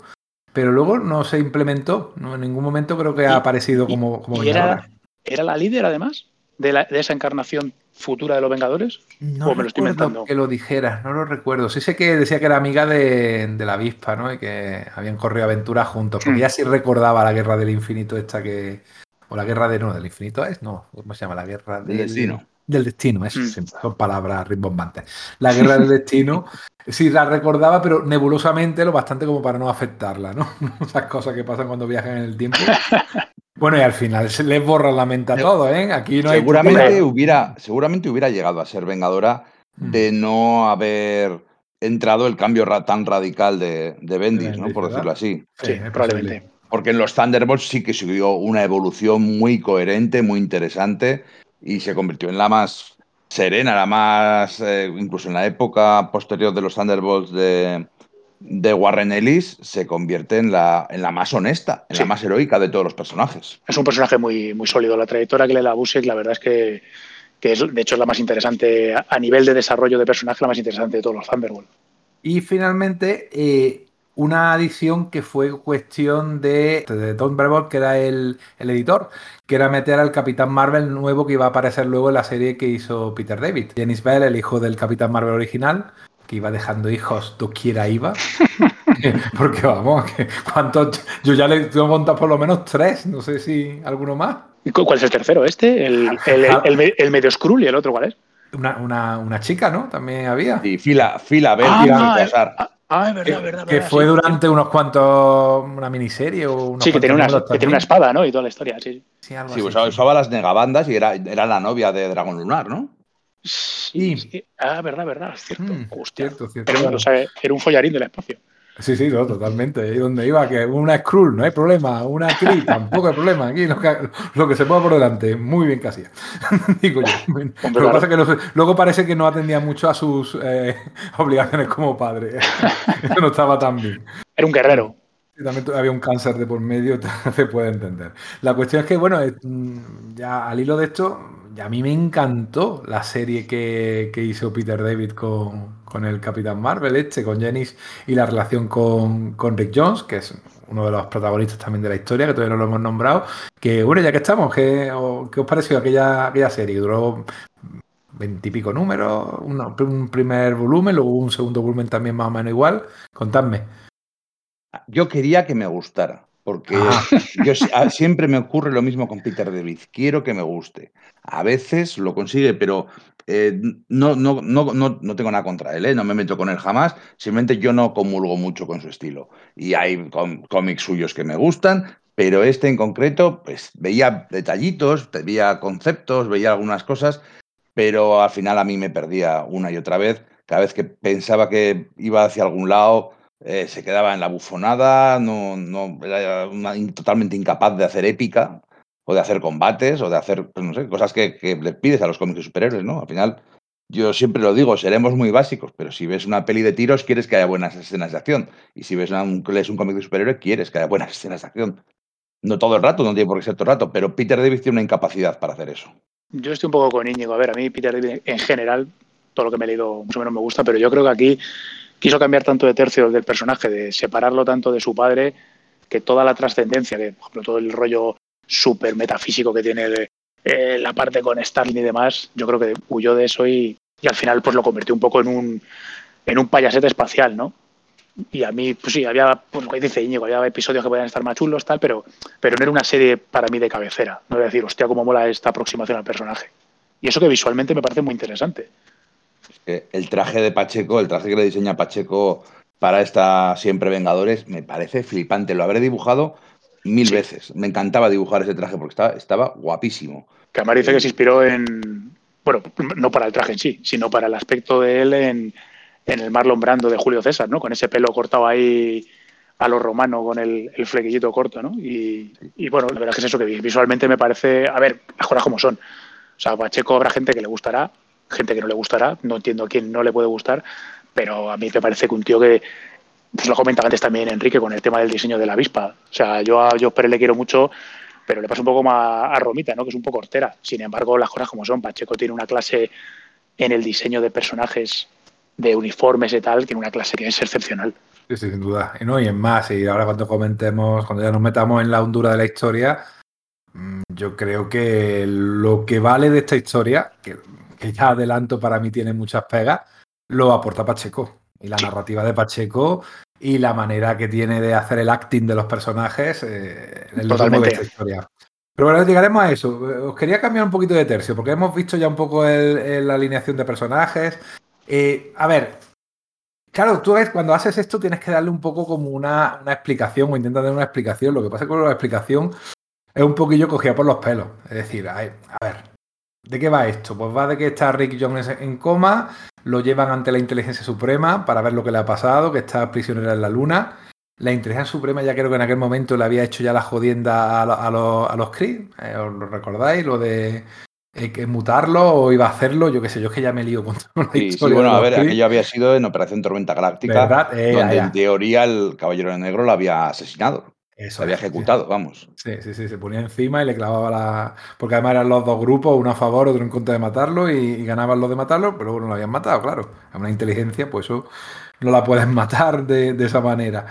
Pero luego no se implementó. No, en ningún momento creo que ha aparecido como, como Era, ¿Era la líder, además, de, de esa encarnación futura de los Vengadores? No me lo estoy inventando? que lo dijeras, no lo recuerdo. Sí sé que decía que era amiga de, la avispa, ¿no? Y que habían corrido aventuras juntos. Porque mm. ya sí recordaba la guerra del infinito esta que... O la guerra de... No, del infinito es, no. ¿Cómo se llama? La guerra del, destino. Del destino, eso, mm. son palabras rimbombantes. La guerra del destino, sí la recordaba, pero nebulosamente, lo bastante como para no afectarla, ¿no? Esas cosas que pasan cuando viajan en el tiempo. Bueno, y al final se les borra la mente a todo, ¿eh? Aquí no seguramente hay hubiera, seguramente hubiera llegado a ser vengadora mm. de no haber entrado el cambio tan radical de, de Bendis, ¿no? Por decirlo así. Sí, probablemente. Porque en los Thunderbolts sí que siguió una evolución muy coherente, muy interesante y se convirtió en la más serena, la más, eh, incluso en la época posterior de los Thunderbolts de, de Warren Ellis se convierte en la, en la más honesta, en la más heroica de todos los personajes. Es un personaje muy, muy sólido. La trayectoria que le da Busek, la verdad es que, que es, de hecho es la más interesante, a nivel de desarrollo de personaje, la más interesante de todos los Thunderbolt. Y finalmente, eh, una adición que fue cuestión de, de Tom Brevoort, que era el, el, editor, que era meter al Capitán Marvel nuevo que iba a aparecer luego en la serie que hizo Peter David. Dennis Bell, el hijo del Capitán Marvel original, iba dejando hijos doquiera iba. Porque vamos, que ¿cuántos? Yo ya le tengo contado por lo menos tres, no sé si alguno más. ¿Cuál es el tercero? ¿Este? ¿El, el, medio Skrull y el otro cuál es? Una, una, una, chica, ¿no? También había. Sí, fila, fila, ver, ah, Casar. Ah, es verdad, verdad. Que fue durante unos cuantos. Una miniserie o unos Sí, que tiene, una, que tiene una espada, ¿no? Y toda la historia, sí. Sí, algo sí usaba, las negabandas y era, era la novia de Dragón Lunar, ¿no? Sí. Ah, verdad, verdad, cierto. Mm, cierto, cierto. Era, un follarín del espacio. Sí, sí, no, totalmente. Ahí donde iba, que una Skrull, no hay problema. Una Kree, tampoco hay problema. Aquí lo que, lo que se ponga por delante, muy bien casi. Digo yo. Lo que pasa es que luego parece que no atendía mucho a sus eh, obligaciones como padre. Eso no estaba tan bien. Era un guerrero. también había un cáncer de por medio, se puede entender. La cuestión es que, bueno, mm, ya al hilo de esto, a mí me encantó la serie que, hizo Peter David con, el Capitán Marvel, este, con Jennings y la relación con, Rick Jones, que es uno de los protagonistas también de la historia, que todavía no lo hemos nombrado. Que bueno, ya que estamos, ¿qué, qué os pareció aquella, aquella serie? Duró veintipico números, un primer volumen, luego un segundo volumen también más o menos igual. Contadme. Yo quería que me gustara. Porque ah. yo, siempre me ocurre lo mismo con Peter David. Quiero que me guste. A veces lo consigue, pero eh, no, no, no, no, tengo nada contra él, ¿eh? no me meto con él jamás. Simplemente yo no comulgo mucho con su estilo. Y hay cómics suyos que me gustan, pero este en concreto, pues veía detallitos, veía conceptos, veía algunas cosas, pero al final a mí me perdía una y otra vez. Cada vez que pensaba que iba hacia algún lado, eh, se quedaba en la bufonada, no, no, era totalmente incapaz de hacer épica, o de hacer combates, o de hacer, pues no sé, cosas que, le pides a los cómics de superhéroes, ¿no? Al final, yo siempre lo digo, seremos muy básicos, pero si ves una peli de tiros, quieres que haya buenas escenas de acción. Y si ves un, lees un cómic de superhéroe, quieres que haya buenas escenas de acción. No todo el rato, no tiene por qué ser todo el rato, pero Peter David tiene una incapacidad para hacer eso. Yo estoy un poco con Íñigo. A ver, a mí Peter David en general, todo lo que me he leído más o menos me gusta, pero yo creo que aquí quiso cambiar tanto de tercio del personaje, de separarlo tanto de su padre, que toda la trascendencia, que por ejemplo todo el rollo súper metafísico que tiene eh, la parte con Stalin y demás, yo creo que huyó de eso y, al final pues lo convirtió un poco en un, en un payasete espacial, ¿no? Y a mí, pues sí, había, pues lo que dice Íñigo, había episodios que podían estar más chulos, tal, pero, pero no era una serie para mí de cabecera. No voy a decir, hostia, cómo mola esta aproximación al personaje. Y eso que visualmente me parece muy interesante. El traje de Pacheco, el traje que le diseña Pacheco para esta Siempre Vengadores, me parece flipante. Lo habré dibujado mil veces. Me encantaba dibujar ese traje porque estaba, estaba guapísimo. Camar dice que se inspiró en, bueno, no para el traje en sí, sino para el aspecto de él en, el Marlon Brando de Julio César, ¿no? Con ese pelo cortado ahí a lo romano con el, flequillito corto, ¿no? Y, bueno, la verdad es que es eso que visualmente me parece, a ver, las cosas como son. O sea, Pacheco habrá gente que le gustará, gente que no le gustará, no entiendo a quién no le puede gustar, pero a mí me parece que un tío que, lo comentaba antes también Enrique con el tema del diseño de la avispa. O sea, yo a yo Pérez le quiero mucho, pero le pasa un poco más a Romita, ¿no? que es un poco hortera. Sin embargo, las cosas como son, Pacheco tiene una clase en el diseño de personajes, de uniformes y tal, tiene una clase que es excepcional. Sí, sí, sin duda. Y no, y en más, y ahora cuando comentemos, cuando ya nos metamos en la hondura de la historia, mm, yo creo que lo que vale de esta historia, que, ya adelanto para mí tiene muchas pegas, lo aporta Pacheco. Y la narrativa de Pacheco y la manera que tiene de hacer el acting de los personajes eh, en el de esta historia. Pero bueno, llegaremos a eso. Os quería cambiar un poquito de tercio, porque hemos visto ya un poco la alineación de personajes. Eh, a ver, claro, tú ves, cuando haces esto tienes que darle un poco como una, explicación o intentas dar una explicación. Lo que pasa con la explicación es un poquillo cogida por los pelos. Es decir, a ver, ¿de qué va esto? Pues va de que está Rick Jones en coma, lo llevan ante la inteligencia suprema para ver lo que le ha pasado, que está prisionera en la luna. La inteligencia suprema ya creo que en aquel momento le había hecho ya la jodienda a, los, a los Kree, eh, ¿os lo recordáis? Lo de eh, que mutarlo o iba a hacerlo, yo qué sé, yo es que ya me lío con la sí, historia. Sí, bueno, a ver, aquello había sido en Operación Tormenta Galáctica, eh, donde en teoría el Caballero Negro lo había asesinado. Eso, había ejecutado, vamos. Sí, sí, sí, se ponía encima y le clavaba la. Porque además eran los dos grupos, uno a favor, otro en contra de matarlo, y, ganaban los de matarlo, pero luego no lo habían matado, claro. A una inteligencia, pues eso no la puedes matar de, esa manera.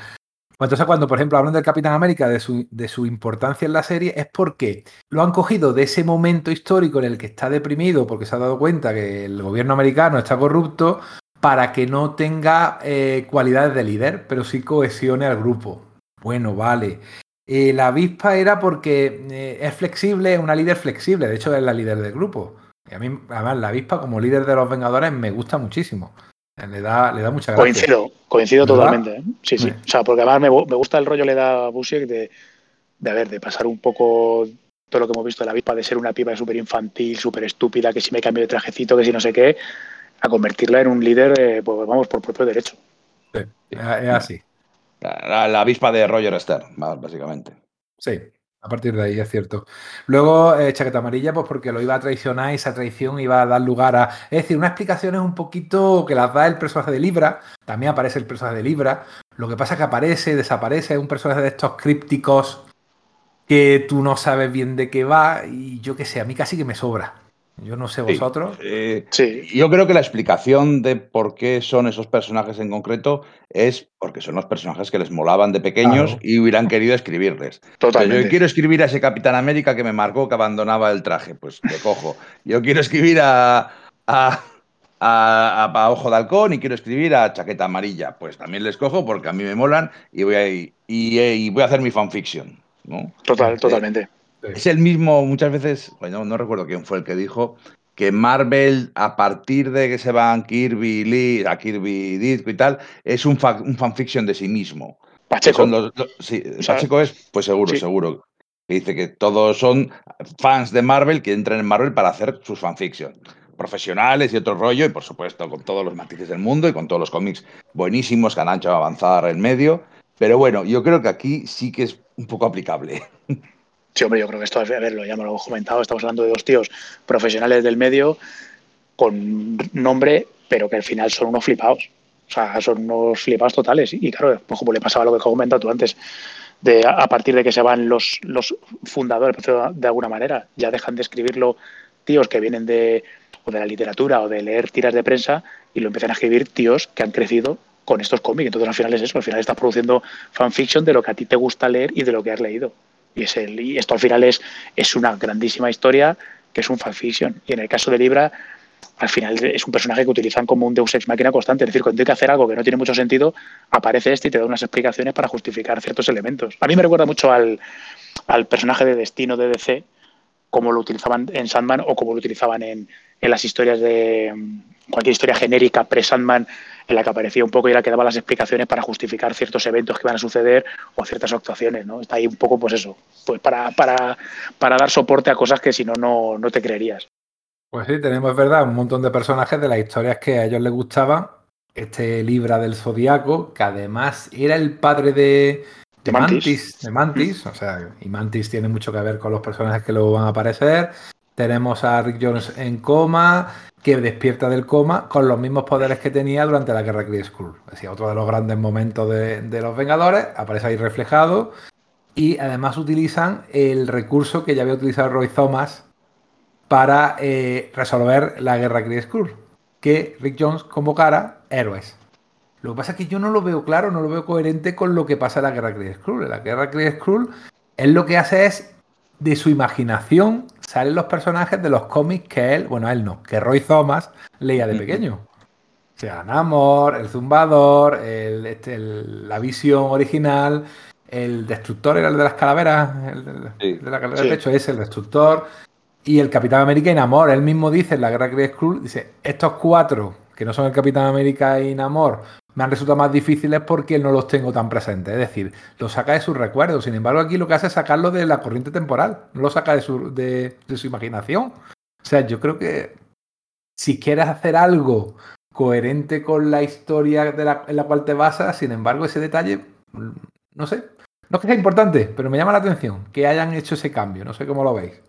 Pues entonces, cuando, por ejemplo, hablan del Capitán América, de su, de su importancia en la serie, es porque lo han cogido de ese momento histórico en el que está deprimido, porque se ha dado cuenta que el gobierno americano está corrupto, para que no tenga eh, cualidades de líder, pero sí cohesione al grupo. Bueno, vale. Eh, la avispa era porque eh, es flexible, es una líder flexible, de hecho es la líder del grupo. Y a mí, además, la avispa como líder de los Vengadores me gusta muchísimo. Le da, le da mucha gracia. Coincido, coincido totalmente. ¿eh? Sí, sí. O sea, porque además me, gusta el rollo le da a Busiek de, de, ver, de pasar un poco todo lo que hemos visto de la avispa, de ser una piba súper infantil, súper estúpida, que si me cambio de trajecito, que si no sé qué, a convertirla en un líder, pues vamos, por propio derecho. Sí, es así. La, avispa de Roger Stern, básicamente. Sí, a partir de ahí es cierto. Luego, eh, chaqueta amarilla, pues porque lo iba a traicionar y esa traición iba a dar lugar a. Es decir, una explicación es un poquito que las da el personaje de Libra. También aparece el personaje de Libra. Lo que pasa es que aparece, desaparece. Es un personaje de estos crípticos que tú no sabes bien de qué va. Y yo qué sé, a mí casi que me sobra. Yo no sé vosotros. Eh, sí, Yo creo que la explicación de por qué son esos personajes en concreto es porque son los personajes que les molaban de pequeños y hubieran querido escribirles. Totalmente. yo quiero escribir a ese Capitán América que me marcó que abandonaba el traje, pues le cojo. Yo quiero escribir a, a, Ojo de Halcón y quiero escribir a Chaqueta Amarilla, pues también les cojo porque a mí me molan y voy a, y, voy a hacer mi fanfiction. ¿no? Total, totalmente. Es el mismo, muchas veces, bueno, no recuerdo quién fue el que dijo que Marvel, a partir de que se van Kirby, Lee, a Kirby Disco y tal, es un, un fanfiction de sí mismo. Pacheco. sí, Pacheco es, pues seguro, seguro. Que dice que todos son fans de Marvel que entran en Marvel para hacer sus fanfiction. Profesionales y otro rollo, y por supuesto con todos los matices del mundo y con todos los cómics buenísimos que han hecho avanzar en medio. Pero bueno, yo creo que aquí sí que es un poco aplicable. Sí, hombre, yo creo que esto, a verlo, ya me lo hemos comentado, estamos hablando de dos tíos profesionales del medio con nombre, pero que al final son unos flipados. O sea, son unos flipados totales. Y claro, pues como le pasaba lo que comentado tú antes, de a partir de que se van los, los fundadores, de alguna manera, ya dejan de escribirlo tíos que vienen de, o de la literatura o de leer tiras de prensa y lo empiezan a escribir tíos que han crecido con estos cómics. Entonces al final es eso, al final estás produciendo fanfiction de lo que a ti te gusta leer y de lo que has leído. Y, es el, y esto al final es, es una grandísima historia que es un fanfiction. Y en el caso de Libra, al final es un personaje que utilizan como un Deus Ex máquina constante. Es decir, cuando hay que hacer algo que no tiene mucho sentido, aparece este y te da unas explicaciones para justificar ciertos elementos. A mí me recuerda mucho al, al personaje de Destino de DC, como lo utilizaban en Sandman o como lo utilizaban en, en las historias de cualquier historia genérica pre-Sandman en la que aparecía un poco y era que daba las explicaciones para justificar ciertos eventos que iban a suceder o ciertas actuaciones, ¿no? Está ahí un poco, pues eso, pues para, para, para dar soporte a cosas que si no, no te creerías. Pues sí, tenemos, verdad, un montón de personajes de las historias que a ellos les gustaban. Este Libra del Zodiaco, que además era el padre de, de Mantis. de Mantis, o sea, y Mantis tiene mucho que ver con los personajes que luego van a aparecer. Tenemos a Rick Jones en coma, que despierta del coma con los mismos poderes que tenía durante la guerra Kree Skrull. Es otro de los grandes momentos de, los Vengadores, aparece ahí reflejado. Y además utilizan el recurso que ya había utilizado Roy Thomas para eh, resolver la guerra Kree Skrull, que Rick Jones convocara héroes. Lo que pasa es que yo no lo veo claro, no lo veo coherente con lo que pasa en la guerra Kree Skrull. la guerra Kree Skrull, él lo que hace es, de su imaginación, salen los personajes de los cómics que él, bueno, él no, que Roy Thomas leía de pequeño. O sea, Namor, el Zumbador, el, este, la visión original, el Destructor era el de las calaveras, el, de la calavera sí. de pecho, es el Destructor. Y el Capitán América y Namor, él mismo dice en la Guerra Kree Skrull, dice, estos cuatro, que no son el Capitán América y Namor, me han resultado más difíciles porque no los tengo tan presentes. Es decir, los saca de sus recuerdos. Sin embargo, aquí lo que hace es sacarlo de la corriente temporal, no lo saca de su, de, de su imaginación. O sea, yo creo que si quieres hacer algo coherente con la historia de la, en la cual te basas, sin embargo, ese detalle, no sé, no es que sea importante, pero me llama la atención que hayan hecho ese cambio. No sé cómo lo veis.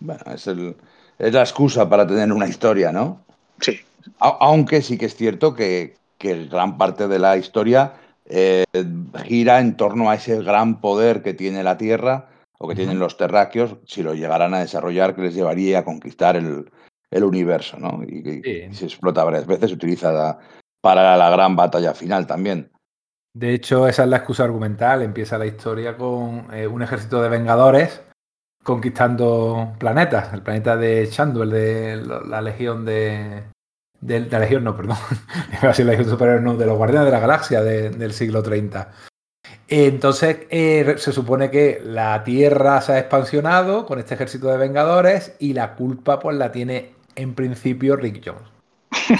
Bueno, es, el, es la excusa para tener una historia, ¿no? Sí. A, aunque sí que es cierto que, que gran parte de la historia eh, gira en torno a ese gran poder que tiene la Tierra o que tienen los terráqueos, si lo llegaran a desarrollar, que les llevaría a conquistar el, el universo, ¿no? Y, sí. se explota varias veces, se utiliza la, para la gran batalla final también. De hecho, esa es la excusa argumental. Empieza la historia con eh, un ejército de vengadores conquistando planetas. El planeta de Chandu, el de la legión de. De, de la legión, no, perdón. La legión superior, no, de los guardianes de la galaxia de, del siglo 30. Entonces, eh, se supone que la Tierra se ha expansionado con este ejército de vengadores y la culpa, pues, la tiene en principio Rick Jones.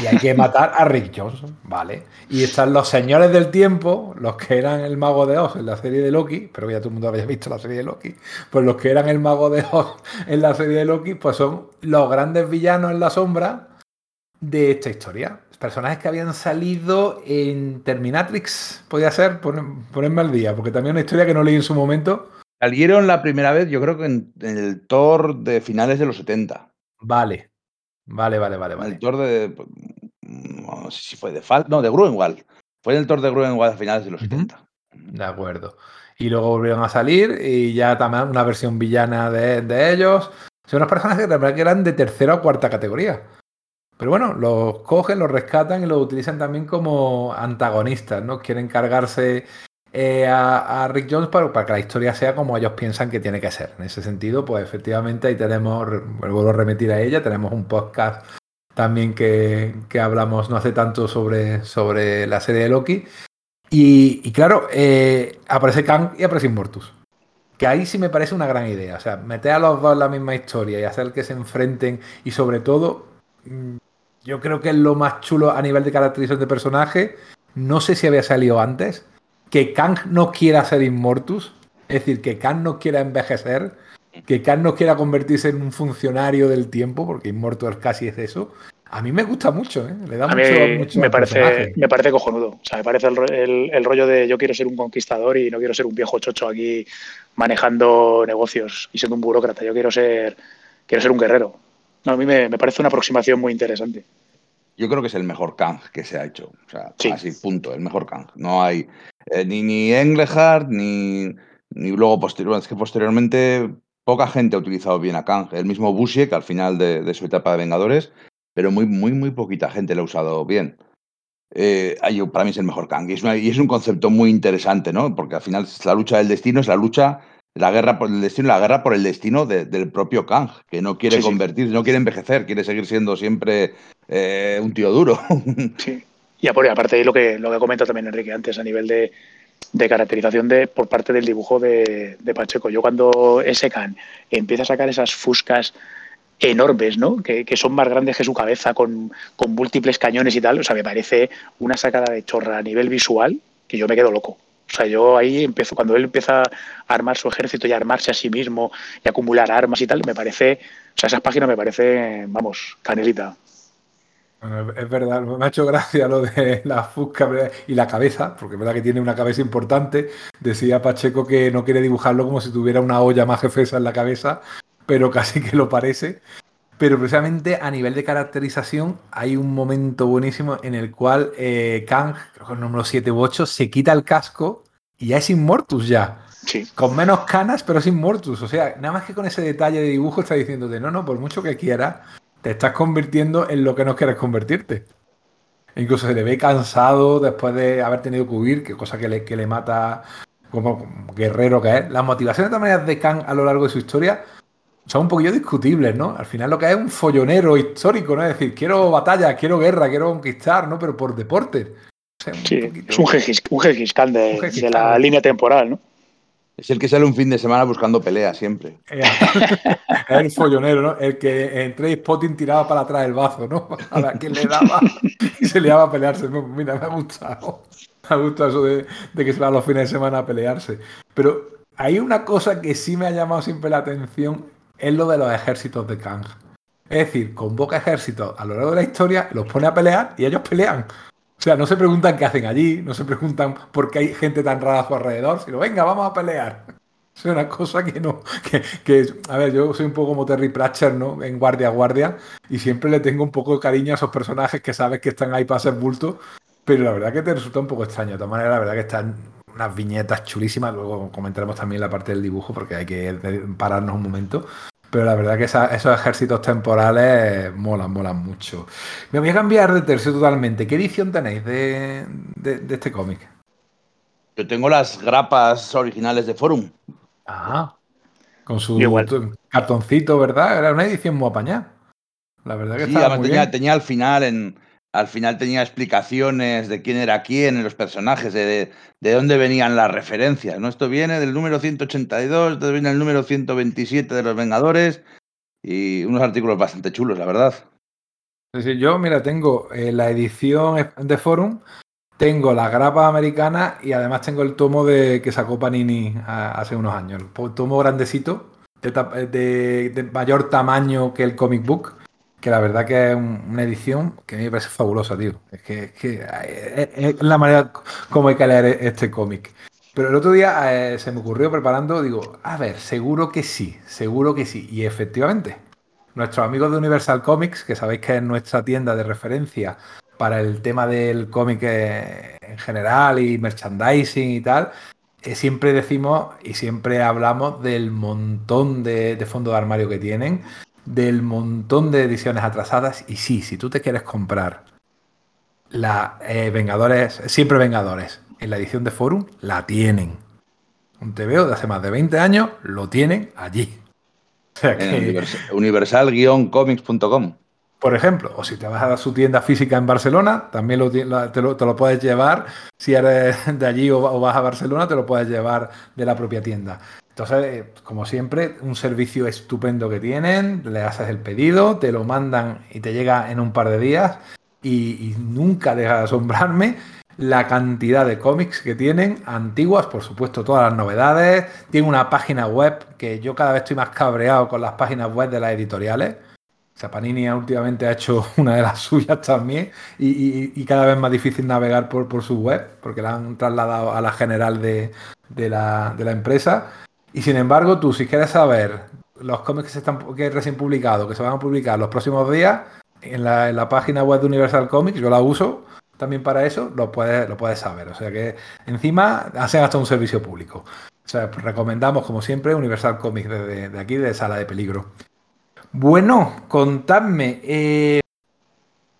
Y hay que matar a Rick Johnson, ¿vale? Y están los señores del tiempo, los que eran el mago de Oz en la serie de Loki, pero ya todo el mundo había visto la serie de Loki, pues los que eran el mago de Oz en la serie de Loki, pues son los grandes villanos en la sombra de esta historia. Personajes que habían salido en Terminatrix, podía ser, ponerme al día, porque también una historia que no leí en su momento. Salieron la primera vez, yo creo que en, en el Thor de finales de los 70. Vale, Vale, vale, vale, vale. El Thor de. No sé si fue de Fal. No, de Gruenwald. Fue el Thor de Gruenwald a finales de los uh -huh. 70. De acuerdo. Y luego volvieron a salir y ya también una versión villana de, de ellos. Son unos personajes que eran de tercera o cuarta categoría. Pero bueno, los cogen, los rescatan y los utilizan también como antagonistas, ¿no? Quieren cargarse eh, a, Rick Jones para, que la historia sea como ellos piensan que tiene que ser. En ese sentido, pues efectivamente ahí tenemos, vuelvo a remitir a ella, tenemos un podcast también que, que hablamos no hace tanto sobre, sobre la serie de Loki. Y, y claro, eh, aparece Kang y aparece Immortus. Que ahí sí me parece una gran idea. O sea, meter a los dos en la misma historia y hacer que se enfrenten y sobre todo, yo creo que es lo más chulo a nivel de caracterización de personaje. No sé si había salido antes, que Kang no quiera ser Immortus, es decir, que Kang no quiera envejecer, que Kang no quiera convertirse en un funcionario del tiempo, porque Immortus casi es eso. A mí me gusta mucho, ¿eh? Le da a mucho, mí mucho me, parece, me parece cojonudo. O sea, me parece el, el, el, rollo de yo quiero ser un conquistador y no quiero ser un viejo chocho aquí manejando negocios y siendo un burócrata. Yo quiero ser, quiero ser un guerrero. A mí me, parece una aproximación muy interesante. Yo creo que es el mejor Kang que se ha hecho. O sea, así, punto, el mejor Kang. No hay eh, ni, ni Englehart, ni, ni luego posteriormente. Es que posteriormente poca gente ha utilizado bien a Kang. El mismo Busiek al final de, su etapa de Vengadores, pero muy, muy, muy poquita gente lo ha usado bien. Eh, para mí es el mejor Kang. Y es, y es, un concepto muy interesante, ¿no? Porque al final la lucha del destino, es la lucha la guerra por el destino, la guerra por el destino del propio Kang, que no quiere convertirse, no quiere envejecer, quiere seguir siendo siempre eh, un tío duro. Sí. Y aparte de lo que, lo que comenta también Enrique antes, a nivel de, caracterización de, por parte del dibujo de, Pacheco. Yo cuando ese Kang empieza a sacar esas fuscas enormes, ¿no? Que, son más grandes que su cabeza, con, con múltiples cañones y tal, o sea, me parece una sacada de chorra a nivel visual que yo me quedo loco. O sea, yo ahí empiezo, cuando él empieza a armar su ejército y a armarse a sí mismo y acumular armas y tal, me parece, o sea, esas páginas me parece, vamos, canelita. Es verdad, me ha hecho gracia lo de la fusca y la cabeza, porque es verdad que tiene una cabeza importante. Decía Pacheco que no quiere dibujarlo como si tuviera una olla más jefesa en la cabeza, pero casi que lo parece. Pero precisamente a nivel de caracterización hay un momento buenísimo en el cual eh, Kang, creo que el número 7 u 8, se quita el casco y ya es Inmortus ya. Sí. Con menos canas, pero es Inmortus. O sea, nada más que con ese detalle de dibujo está diciéndote, no, no, por mucho que quieras, te estás convirtiendo en lo que no quieres convertirte. Incluso se le ve cansado después de haber tenido que huir, que cosa que le, que le mata como guerrero que es. Las motivaciones de maneras de Kang a lo largo de su historia son un poquillo discutibles, ¿no? Al final lo que es un follonero histórico, ¿no? Es decir, quiero batalla, quiero guerra, quiero conquistar, ¿no? Pero por deporte. sí, es un Gengis Khan de, la línea temporal, ¿no? Es el que sale un fin de semana buscando pelea siempre. es el follonero, ¿no? El que en Trade Spotting tiraba para atrás el bazo, ¿no? A la que le daba y se liaba a pelearse. Mira, me ha gustado. Me ha gustado eso de, de que se va los fines de semana a pelearse. Pero hay una cosa que sí me ha llamado siempre la atención es lo de los ejércitos de Kang. Es decir, convoca ejércitos a lo largo de la historia, los pone a pelear y ellos pelean. O sea, no se preguntan qué hacen allí, no se preguntan por qué hay gente tan rara a su alrededor, sino venga, vamos a pelear. Es una cosa que no. Que, a ver, yo soy un poco como Terry Pratchett, ¿no? En Guardia Guardia, y siempre le tengo un poco de cariño a esos personajes que sabes que están ahí para ser bulto, pero la verdad que te resulta un poco extraño. De todas maneras, la verdad que están unas viñetas chulísimas. Luego comentaremos también la parte del dibujo, porque hay que pararnos un momento. Pero la verdad que esos ejércitos temporales molan, molan mucho. Me voy a cambiar de tercio totalmente. ¿Qué edición tenéis de, este cómic? Yo tengo las grapas originales de Forum. Ah, con su cartoncito, ¿verdad? Era una edición muy apañada. La verdad que sí, estaba muy tenía, tenía al final en, al final tenía explicaciones de quién era quién en los personajes, de, de, dónde venían las referencias. ¿no? Esto viene del número 182, esto viene del número 127 de los Vengadores y unos artículos bastante chulos, la verdad. Sí, yo, mira, tengo eh, la edición de Forum, tengo la grapa americana y además tengo el tomo de que sacó Panini hace unos años. El tomo grandecito, de, de mayor tamaño que el comic book que la verdad que es una edición que a mí me parece fabulosa, tío. Es que, es, la manera como hay que leer este cómic. Pero el otro día eh, se me ocurrió preparando, digo, a ver, seguro que sí, seguro que sí. Y efectivamente, nuestros amigos de Universal Comics, que sabéis que es nuestra tienda de referencia para el tema del cómic eh, en general y merchandising y tal, eh, siempre decimos y siempre hablamos del montón de, de fondos de armario que tienen del montón de ediciones atrasadas. Y sí, si tú te quieres comprar la eh, Vengadores, siempre Vengadores, en la edición de Forum, la tienen. Un TVO de hace más de 20 años lo tienen allí. Universal-comics.com. Por ejemplo, o si te vas a su tienda física en Barcelona, también lo, te, lo, puedes llevar. Si eres de allí o vas a Barcelona, te lo puedes llevar de la propia tienda. Entonces, como siempre, un servicio estupendo que tienen, le haces el pedido, te lo mandan y te llega en un par de días y, nunca deja de asombrarme la cantidad de cómics que tienen, antiguas, por supuesto, todas las novedades. Tiene una página web que yo cada vez estoy más cabreado con las páginas web de las editoriales. O sea, Panini últimamente ha hecho una de las suyas también y, cada vez más difícil navegar por, su web porque la han trasladado a la general de la empresa. Y sin embargo, tú si quieres saber los cómics que, se están, que recién publicados, que se van a publicar los próximos días, en la, en la página web de Universal Comics, yo la uso también para eso, lo puedes, lo puedes saber. O sea que encima hacen hasta un servicio público. O sea, recomendamos, como siempre, Universal Comics desde de aquí, de Sala de Peligro. Bueno, contadme, eh,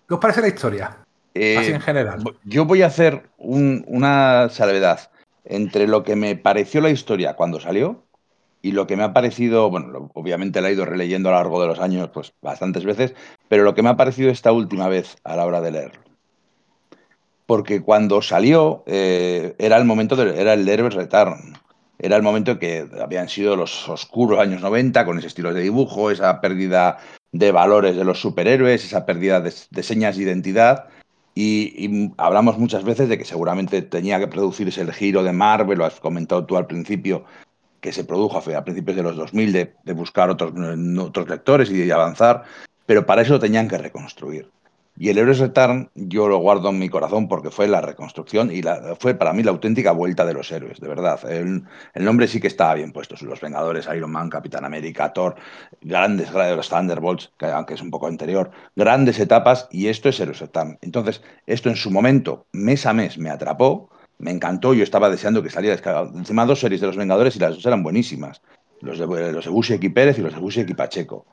¿qué os parece la historia? Eh, Así en general. Yo voy a hacer un- una salvedad entre lo que me pareció la historia cuando salió y lo que me ha parecido, bueno, obviamente la he ido releyendo a lo largo de los años pues bastantes veces, pero lo que me ha parecido esta última vez a la hora de leerlo. Porque cuando salió eh, era el momento, de, era el Heroes Return. Era el momento en que habían sido los oscuros años 90 con ese estilo de dibujo, esa pérdida de valores de los superhéroes, esa pérdida de, señas de identidad. Y hablamos muchas veces de que seguramente tenía que producirse el giro de Marvel, lo has comentado tú al principio, que se produjo a principios de los 2000 de, buscar otros, otros lectores y avanzar, pero para eso tenían que reconstruir. Y el Heroes Return yo lo guardo en mi corazón porque fue la reconstrucción y fue para mí la auténtica vuelta de los héroes, de verdad. El, el nombre sí que estaba bien puesto. Los Vengadores, Iron Man, Capitán América, Thor, grandes, los Thunderbolts, que aunque es un poco anterior, grandes etapas y esto es Heroes Return. Entonces, esto en su momento, mes a mes, me atrapó, me encantó, yo estaba deseando que saliera descargado. Encima dos series de los Vengadores y las dos eran buenísimas. Los de, los de y Pérez y los de Busiek y Pacheco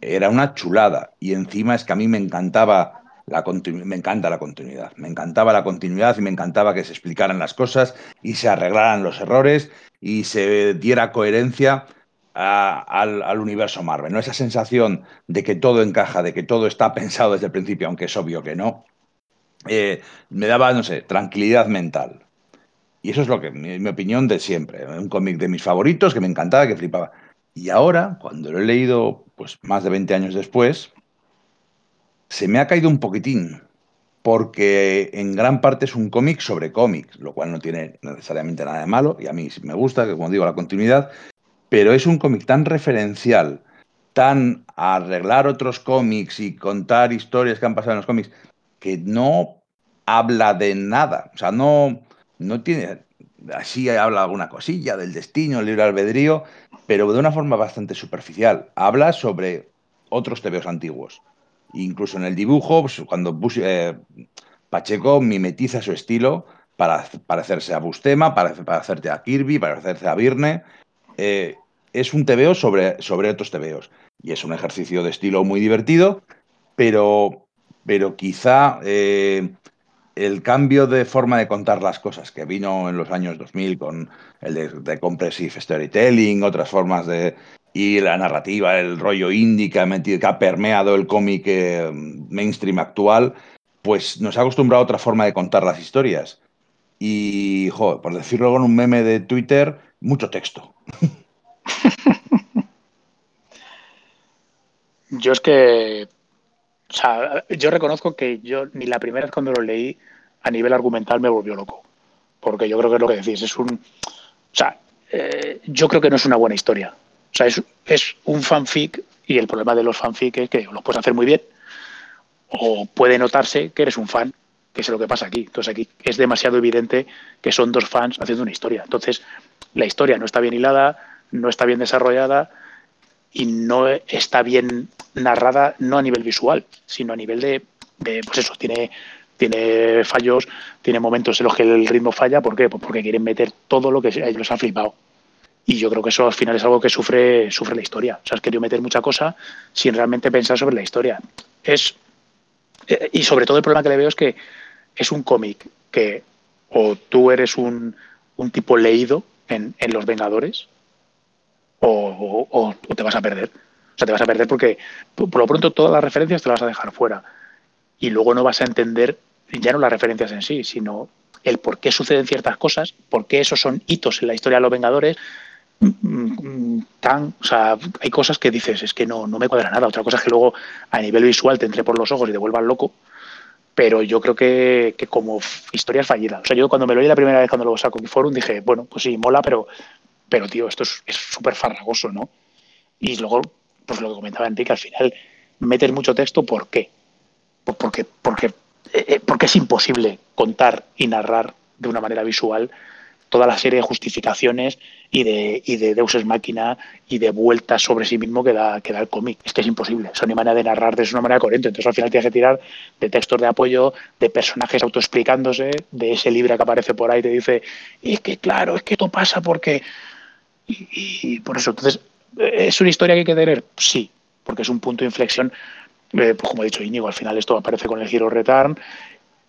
era una chulada. Y encima es que a mí me encantaba la me encanta la continuidad. Me encantaba la continuidad y me encantaba que se explicaran las cosas y se arreglaran los errores y se diera coherencia al, al, universo Marvel. ¿no? Esa sensación de que todo encaja, de que todo está pensado desde el principio, aunque es obvio que no, eh, me daba, no sé, tranquilidad mental. Y eso es lo que, mi, mi opinión de siempre. Un cómic de mis favoritos que me encantaba, que flipaba. Y ahora, cuando lo he leído pues, más de 20 años después, se me ha caído un poquitín, porque en gran parte es un cómic sobre cómics, lo cual no tiene necesariamente nada de malo, y a mí me gusta, que como digo, la continuidad, pero es un cómic tan referencial, tan arreglar otros cómics y contar historias que han pasado en los cómics, que no habla de nada, o sea, no, no tiene, así habla alguna cosilla del destino, el libre albedrío, pero de una forma bastante superficial. Habla sobre otros tebeos antiguos. Incluso en el dibujo, pues, cuando eh, Pacheco mimetiza su estilo para parecerse a Bustema, para parecerte a Kirby, para parecerse a Virne. Eh, es un tebeo sobre, sobre otros tebeos. Y es un ejercicio de estilo muy divertido, pero, pero quizá eh, el cambio de forma de contar las cosas que vino en los años 2000 con el de, de compressive storytelling, otras formas de... y la narrativa, el rollo indie que ha, metido, que ha permeado el cómic eh, mainstream actual, pues nos ha acostumbrado a otra forma de contar las historias. Y, joder, por decirlo con un meme de Twitter, mucho texto. Yo es que o sea, yo reconozco que yo ni la primera vez cuando lo leí a nivel argumental me volvió loco. Porque yo creo que es lo que decís, es un. O sea, eh, yo creo que no es una buena historia. O sea, es, es, un fanfic y el problema de los fanfic es que los puedes hacer muy bien o puede notarse que eres un fan, que es lo que pasa aquí. Entonces aquí es demasiado evidente que son dos fans haciendo una historia. Entonces la historia no está bien hilada, no está bien desarrollada y no está bien narrada no a nivel visual, sino a nivel de, de pues eso, tiene, tiene fallos, tiene momentos en los que el ritmo falla. ¿Por qué? Pues porque quieren meter todo lo que ellos han flipado. Y yo creo que eso al final es algo que sufre, sufre la historia. O sea, has querido meter mucha cosa sin realmente pensar sobre la historia. Es, y sobre todo el problema que le veo es que es un cómic que o tú eres un, un tipo leído en, en Los Vengadores o, te vas a perder. O sea, te vas a perder porque por lo pronto todas las referencias te las vas a dejar fuera. Y luego no vas a entender ya no las referencias en sí, sino el por qué suceden ciertas cosas, por qué esos son hitos en la historia de los Vengadores. Tan, o sea, hay cosas que dices, es que no, no me cuadra nada. Otra cosa es que luego a nivel visual te entre por los ojos y te vuelvas loco. Pero yo creo que, que como historia es fallida. O sea, yo cuando me lo oí la primera vez cuando lo saco en forum dije, bueno, pues sí, mola, pero, pero tío, esto es súper farragoso, ¿no? Y luego, pues lo que comentaba Enrique, al final meter mucho texto, ¿por qué? Pues porque, porque, eh, porque es imposible contar y narrar de una manera visual toda la serie de justificaciones y de, y máquina y de vueltas sobre sí mismo que da, que da el cómic. Es que es imposible. Eso ni manera de narrar de una manera coherente. Entonces al final tienes que tirar de textos de apoyo, de personajes autoexplicándose, de ese libro que aparece por ahí te dice, es que claro, es que esto pasa porque... Y, por eso, entonces, ¿es una historia que hay que tener? Sí, porque es un punto de inflexión. Eh, pues como ha dicho Íñigo, al final esto aparece con el Giro Return.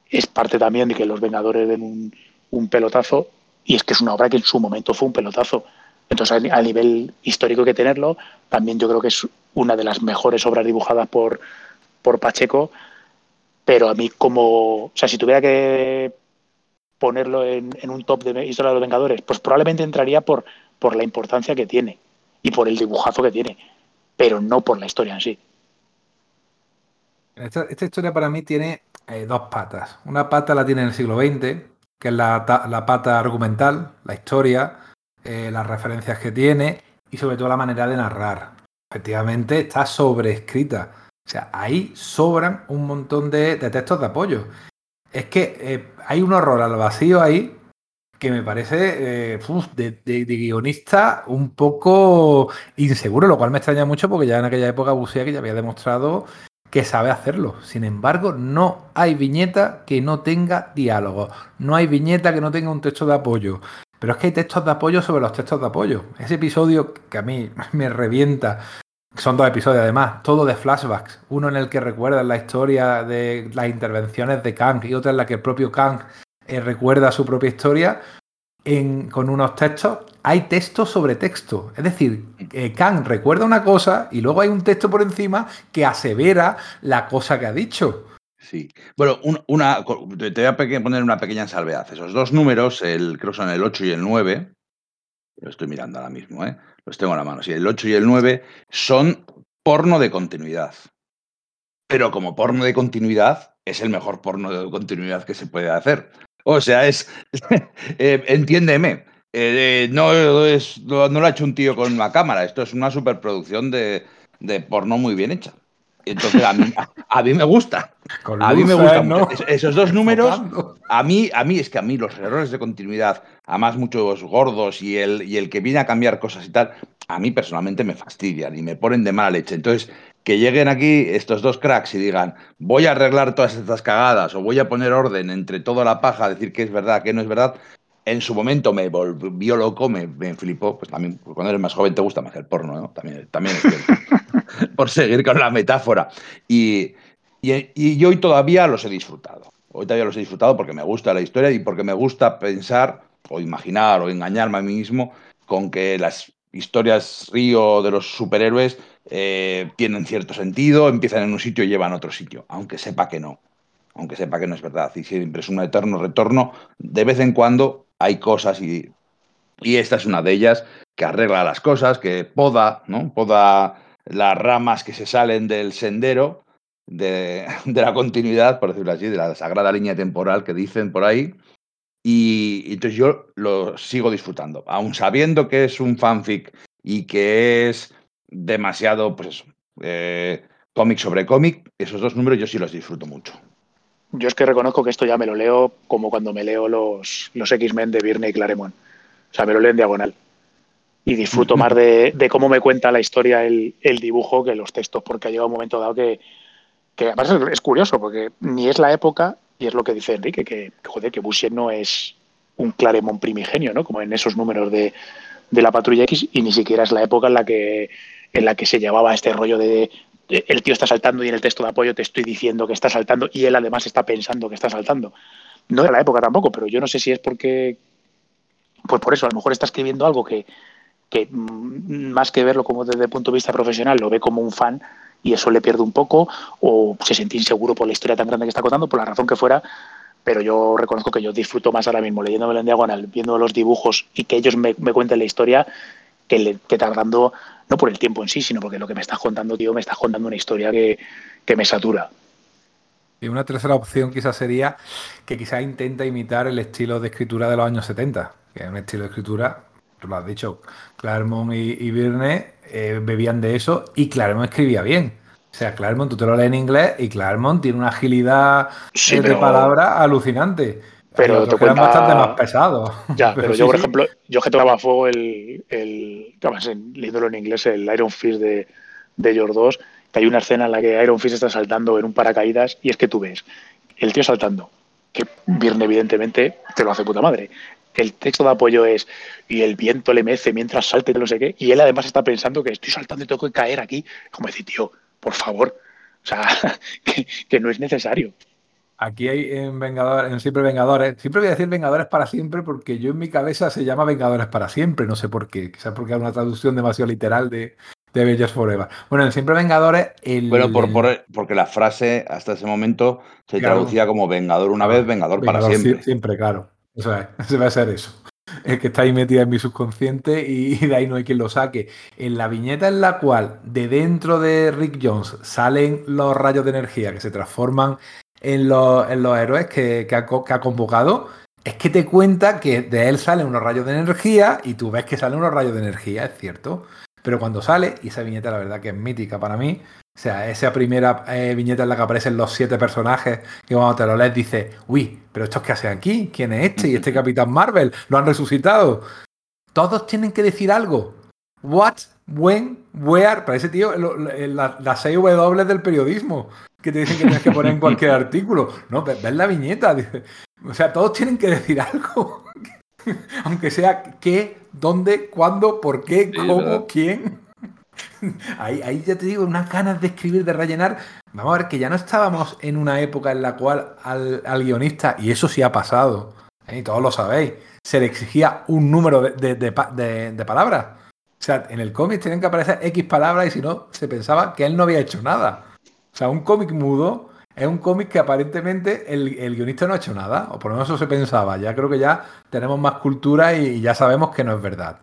Es parte también de que los Vengadores den un, un pelotazo y es que es una obra que en su momento fue un pelotazo. Entonces, a nivel histórico hay que tenerlo. También yo creo que es una de las mejores obras dibujadas por, por Pacheco. Pero a mí, como. O sea, si tuviera que ponerlo en, un top de historia de los Vengadores, pues probablemente entraría por, por la importancia que tiene y por el dibujazo que tiene, pero no por la historia en sí. Esta, historia para mí tiene eh, dos patas. Una pata la tiene en el siglo XX, que es la, pata argumental, la historia, eh, las referencias que tiene y sobre todo la manera de narrar. Efectivamente está sobreescrita. O sea, ahí sobran un montón de, textos de apoyo. Es que eh, hay un horror al vacío ahí que me parece eh, de, guionista un poco inseguro, lo cual me extraña mucho porque ya en aquella época Busia que ya había demostrado que sabe hacerlo. Sin embargo, no hay viñeta que no tenga diálogo. No hay viñeta que no tenga un texto de apoyo. Pero es que hay textos de apoyo sobre los textos de apoyo. Ese episodio que a mí me revienta. Son dos episodios además, todo de flashbacks. Uno en el que recuerda la historia de las intervenciones de Kang y otro en la que el propio Kang eh, recuerda su propia historia con unos textos, hay texto sobre texto. Es decir, eh, Kang recuerda una cosa y luego hay un texto por encima que asevera la cosa que ha dicho. Sí. Bueno, una, te voy a poner una pequeña salvedad. Esos dos números, el, creo que son el 8 y el 9, lo estoy mirando ahora mismo, ¿eh? los tengo en la mano. Sí, el 8 y el 9 son porno de continuidad. Pero como porno de continuidad, es el mejor porno de continuidad que se puede hacer. O sea, es. Eh, entiéndeme. Eh, no, es, no, lo ha hecho un tío con una cámara. Esto es una superproducción de, de porno muy bien hecha. Entonces, a mí, a, mí me gusta. a mí me gustan esos dos números. A mí, a mí es que a mí los errores de continuidad, además muchos gordos y el, y el que viene a cambiar cosas y tal, a mí personalmente me fastidian y me ponen de mala leche. Entonces, que lleguen aquí estos dos cracks y digan, voy a arreglar todas estas cagadas o voy a poner orden entre toda la paja, decir que es verdad, que no es verdad, en su momento me volvió loco, me, me flipó, pues también pues cuando eres más joven te gusta más el porno, ¿no? También, también es cierto, por seguir con la metáfora. Y, y, hoy todavía los he disfrutado. Hoy todavía los he disfrutado porque me gusta la historia y porque me gusta pensar o imaginar o engañarme a mí mismo con que las historias río de los superhéroes eh, tienen cierto sentido, empiezan en un sitio y llevan a otro sitio, aunque sepa que no, aunque sepa que no es verdad, y siempre es un eterno retorno, de vez en cuando hay cosas y, y esta es una de ellas que arregla las cosas, que poda, ¿no? Poda las ramas que se salen del sendero de, de la continuidad, por decirlo así, de la sagrada línea temporal que dicen por ahí, y, entonces yo lo sigo disfrutando, aun sabiendo que es un fanfic y que es demasiado, pues eso, eh, cómic sobre cómic, esos dos números yo sí los disfruto mucho. Yo es que reconozco que esto ya me lo leo como cuando me leo los, los X-Men de Birney y Claremont. O sea, me lo leo en diagonal. Y disfruto más de, cómo me cuenta la historia el, dibujo que los textos, porque ha llegado un momento dado que, que además es curioso, porque ni es la época y es lo que dice Enrique, que, joder, que Boucher no es un Claremont primigenio, ¿no? Como en esos números de, la Patrulla X, y ni siquiera es la época en la que, en la que se llevaba este rollo de, el tío está saltando y en el texto de apoyo te estoy diciendo que está saltando y él además está pensando que está saltando. No era la época tampoco, pero yo no sé si es porque, pues por eso, a lo mejor está escribiendo algo que, que mm, más que verlo como desde el punto de vista profesional, lo ve como un fan y eso le pierde un poco o se siente inseguro por la historia tan grande que está contando, por la razón que fuera, pero yo reconozco que yo disfruto más ahora mismo leyéndome en diagonal, viendo los dibujos y que ellos me, cuenten la historia que, le, que tardando, no por el tiempo en sí, sino porque lo que me estás contando, tío, me estás contando una historia que, que me satura. Y una tercera opción quizás sería que quizás intenta imitar el estilo de escritura de los años 70, que es un estilo de escritura, tú lo has dicho, Claremont y, y Virne eh, bebían de eso y Claremont escribía bien. O sea, Claremont tú te lo lees en inglés y Claremont tiene una agilidad eh, de palabra alucinante. Pero te cuenta... bastante más pesado. Ya, pero, yo, por ejemplo, yo que tocaba a fuego el, el leyéndolo en inglés, el Iron Fist de, de 2, que hay una escena en la que Iron Fist está saltando en un paracaídas y es que tú ves el tío saltando, que Virne evidentemente te lo hace puta madre. El texto de apoyo es y el viento le mece mientras salte no sé qué, y él además está pensando que estoy saltando y tengo que caer aquí. Como decir, tío, por favor, o sea, que no es necesario. Aquí hay en Vengadores, en Siempre Vengadores, siempre voy a decir Vengadores para siempre porque yo en mi cabeza se llama Vengadores para siempre, no sé por qué, quizás porque es una traducción demasiado literal de, de Avengers Forever. Bueno, en Siempre Vengadores... El, bueno, por, porque la frase hasta ese momento se traducía como Vengador una vez, Vengador, para siempre. Siempre, claro. Sea, se va a ser eso. Es que está ahí metida en mi subconsciente y de ahí no hay quien lo saque. En la viñeta en la cual de dentro de Rick Jones salen los rayos de energía que se transforman en los, héroes que, ha, convocado, es que te cuenta que de él salen unos rayos de energía y tú ves que salen unos rayos de energía, es cierto. Pero cuando sale, y esa viñeta la verdad que es mítica para mí, o sea, esa primera eh, viñeta en la que aparecen los siete personajes, que cuando te lo lees dice uy, pero estos que hacen aquí, ¿quién es este? Y este Capitán Marvel, lo han resucitado. Todos tienen que decir algo. What, when, where, para ese tío, las la 6 W del periodismo que te dicen que tienes que poner en cualquier artículo. No, ves la viñeta. O sea, todos tienen que decir algo. Aunque sea qué, dónde, cuándo, por qué, cómo, quién. Ahí, ya te digo, unas ganas de escribir, de rellenar. Vamos a ver que ya no estábamos en una época en la cual al, guionista, y eso sí ha pasado, ¿eh? y todos lo sabéis, se le exigía un número de, palabras. O sea, en el cómic tenían que aparecer X palabras y si no, se pensaba que él no había hecho nada. O sea, un cómic mudo es un cómic que aparentemente el, guionista no ha hecho nada, o por lo menos eso se pensaba. Ya creo que ya tenemos más cultura y, ya sabemos que no es verdad.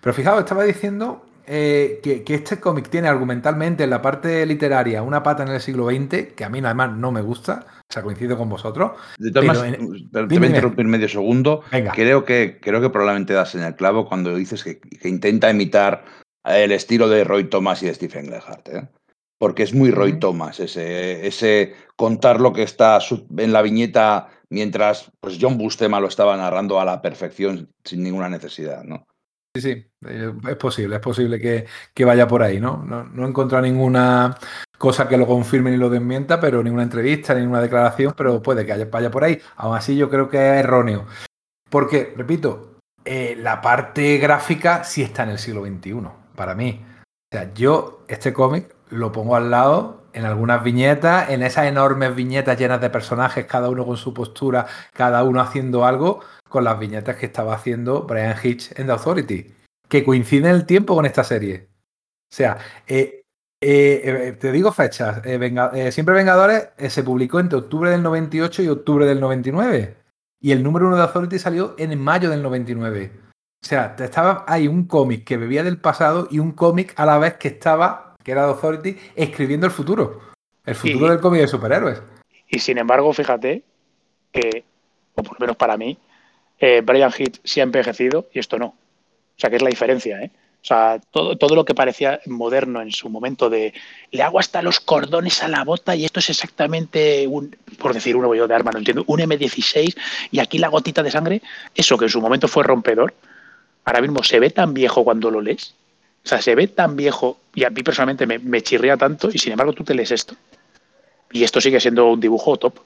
Pero fijaos, estaba diciendo eh, que, este cómic tiene argumentalmente en la parte literaria una pata en el siglo XX, que a mí además no me gusta, o sea, coincido con vosotros. De todas maneras, te voy a interrumpir medio segundo. Creo que, creo que probablemente das en el clavo cuando dices que, intenta imitar el estilo de Roy Thomas y de Stephen Glehart. ¿eh? porque es muy Roy Thomas, ese, ese contar lo que está en la viñeta mientras pues John Bustema lo estaba narrando a la perfección sin ninguna necesidad, ¿no? Sí, sí, eh, es posible, es posible que, vaya por ahí, ¿no? ¿no? No he encontrado ninguna cosa que lo confirme ni lo desmienta, pero ninguna entrevista, ninguna declaración, pero puede que vaya por ahí. Aún así yo creo que es erróneo. Porque, repito, eh, la parte gráfica sí está en el siglo XXI, para mí. O sea, yo este cómic lo pongo al lado en algunas viñetas, en esas enormes viñetas llenas de personajes, cada uno con su postura, cada uno haciendo algo, con las viñetas que estaba haciendo Brian Hitch en The Authority, que coincide en el tiempo con esta serie. O sea, eh, eh, eh, te digo fechas. Siempre Vengadores se publicó entre octubre del 98 y octubre del 99. Y el número uno de Authority salió en mayo del 99. O sea, estaba, hay un cómic que bebía del pasado y un cómic a la vez que estaba que era Authority, escribiendo el futuro. El futuro del cómic de superhéroes. Y sin embargo, fíjate que, o por lo menos para mí, eh, Brian Hitch sí ha envejecido y esto no. O sea, que es la diferencia, ¿eh? O sea, todo, todo lo que parecía moderno en su momento de le hago hasta los cordones a la bota y esto es exactamente un, por decir uno yo de arma, no entiendo, un M16 y aquí la gotita de sangre, eso que en su momento fue rompedor, ahora mismo se ve tan viejo cuando lo lees o sea, se ve tan viejo y a mí personalmente me, chirría tanto y sin embargo tú te lees esto. Y esto sigue siendo un dibujo top.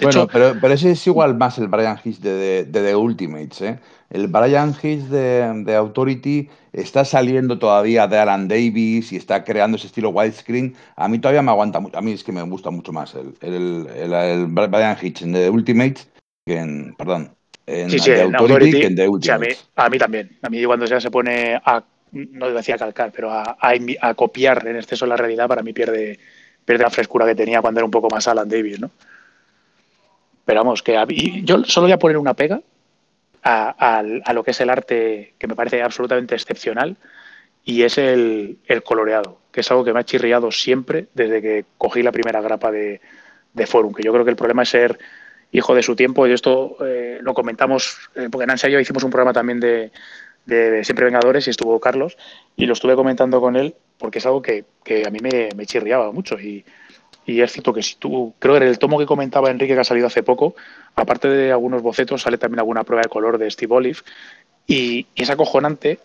bueno, pero, pero, ese es igual más el Brian Hitch de, The Ultimates. ¿eh? El Brian Hitch de, Authority está saliendo todavía de Alan Davis y está creando ese estilo widescreen. A mí todavía me aguanta mucho. A mí es que me gusta mucho más el, el, Brian Hitch en The Ultimates que en. Perdón. En, sí, sí, The Authority, que en The Ultimates. a, mí, a mí también. A mí cuando ya se pone a no decía calcar, pero a, copiar en exceso la realidad, para mí pierde, pierde la frescura que tenía cuando era un poco más Alan Davis, ¿no? Pero vamos, que yo solo voy a poner una pega a, lo que es el arte que me parece absolutamente excepcional y es el, coloreado, que es algo que me ha chirriado siempre desde que cogí la primera grapa de, de Forum, que yo creo que el problema es ser hijo de su tiempo y esto eh, lo comentamos, eh, porque Nancy y yo hicimos un programa también de, de, Siempre Vengadores y estuvo Carlos y lo estuve comentando con él porque es algo que, a mí me, chirriaba mucho y, Y es cierto que si tú, creo que en el tomo que comentaba Enrique que ha salido hace poco, aparte de algunos bocetos, sale también alguna prueba de color de Steve Olive. Y, es acojonante,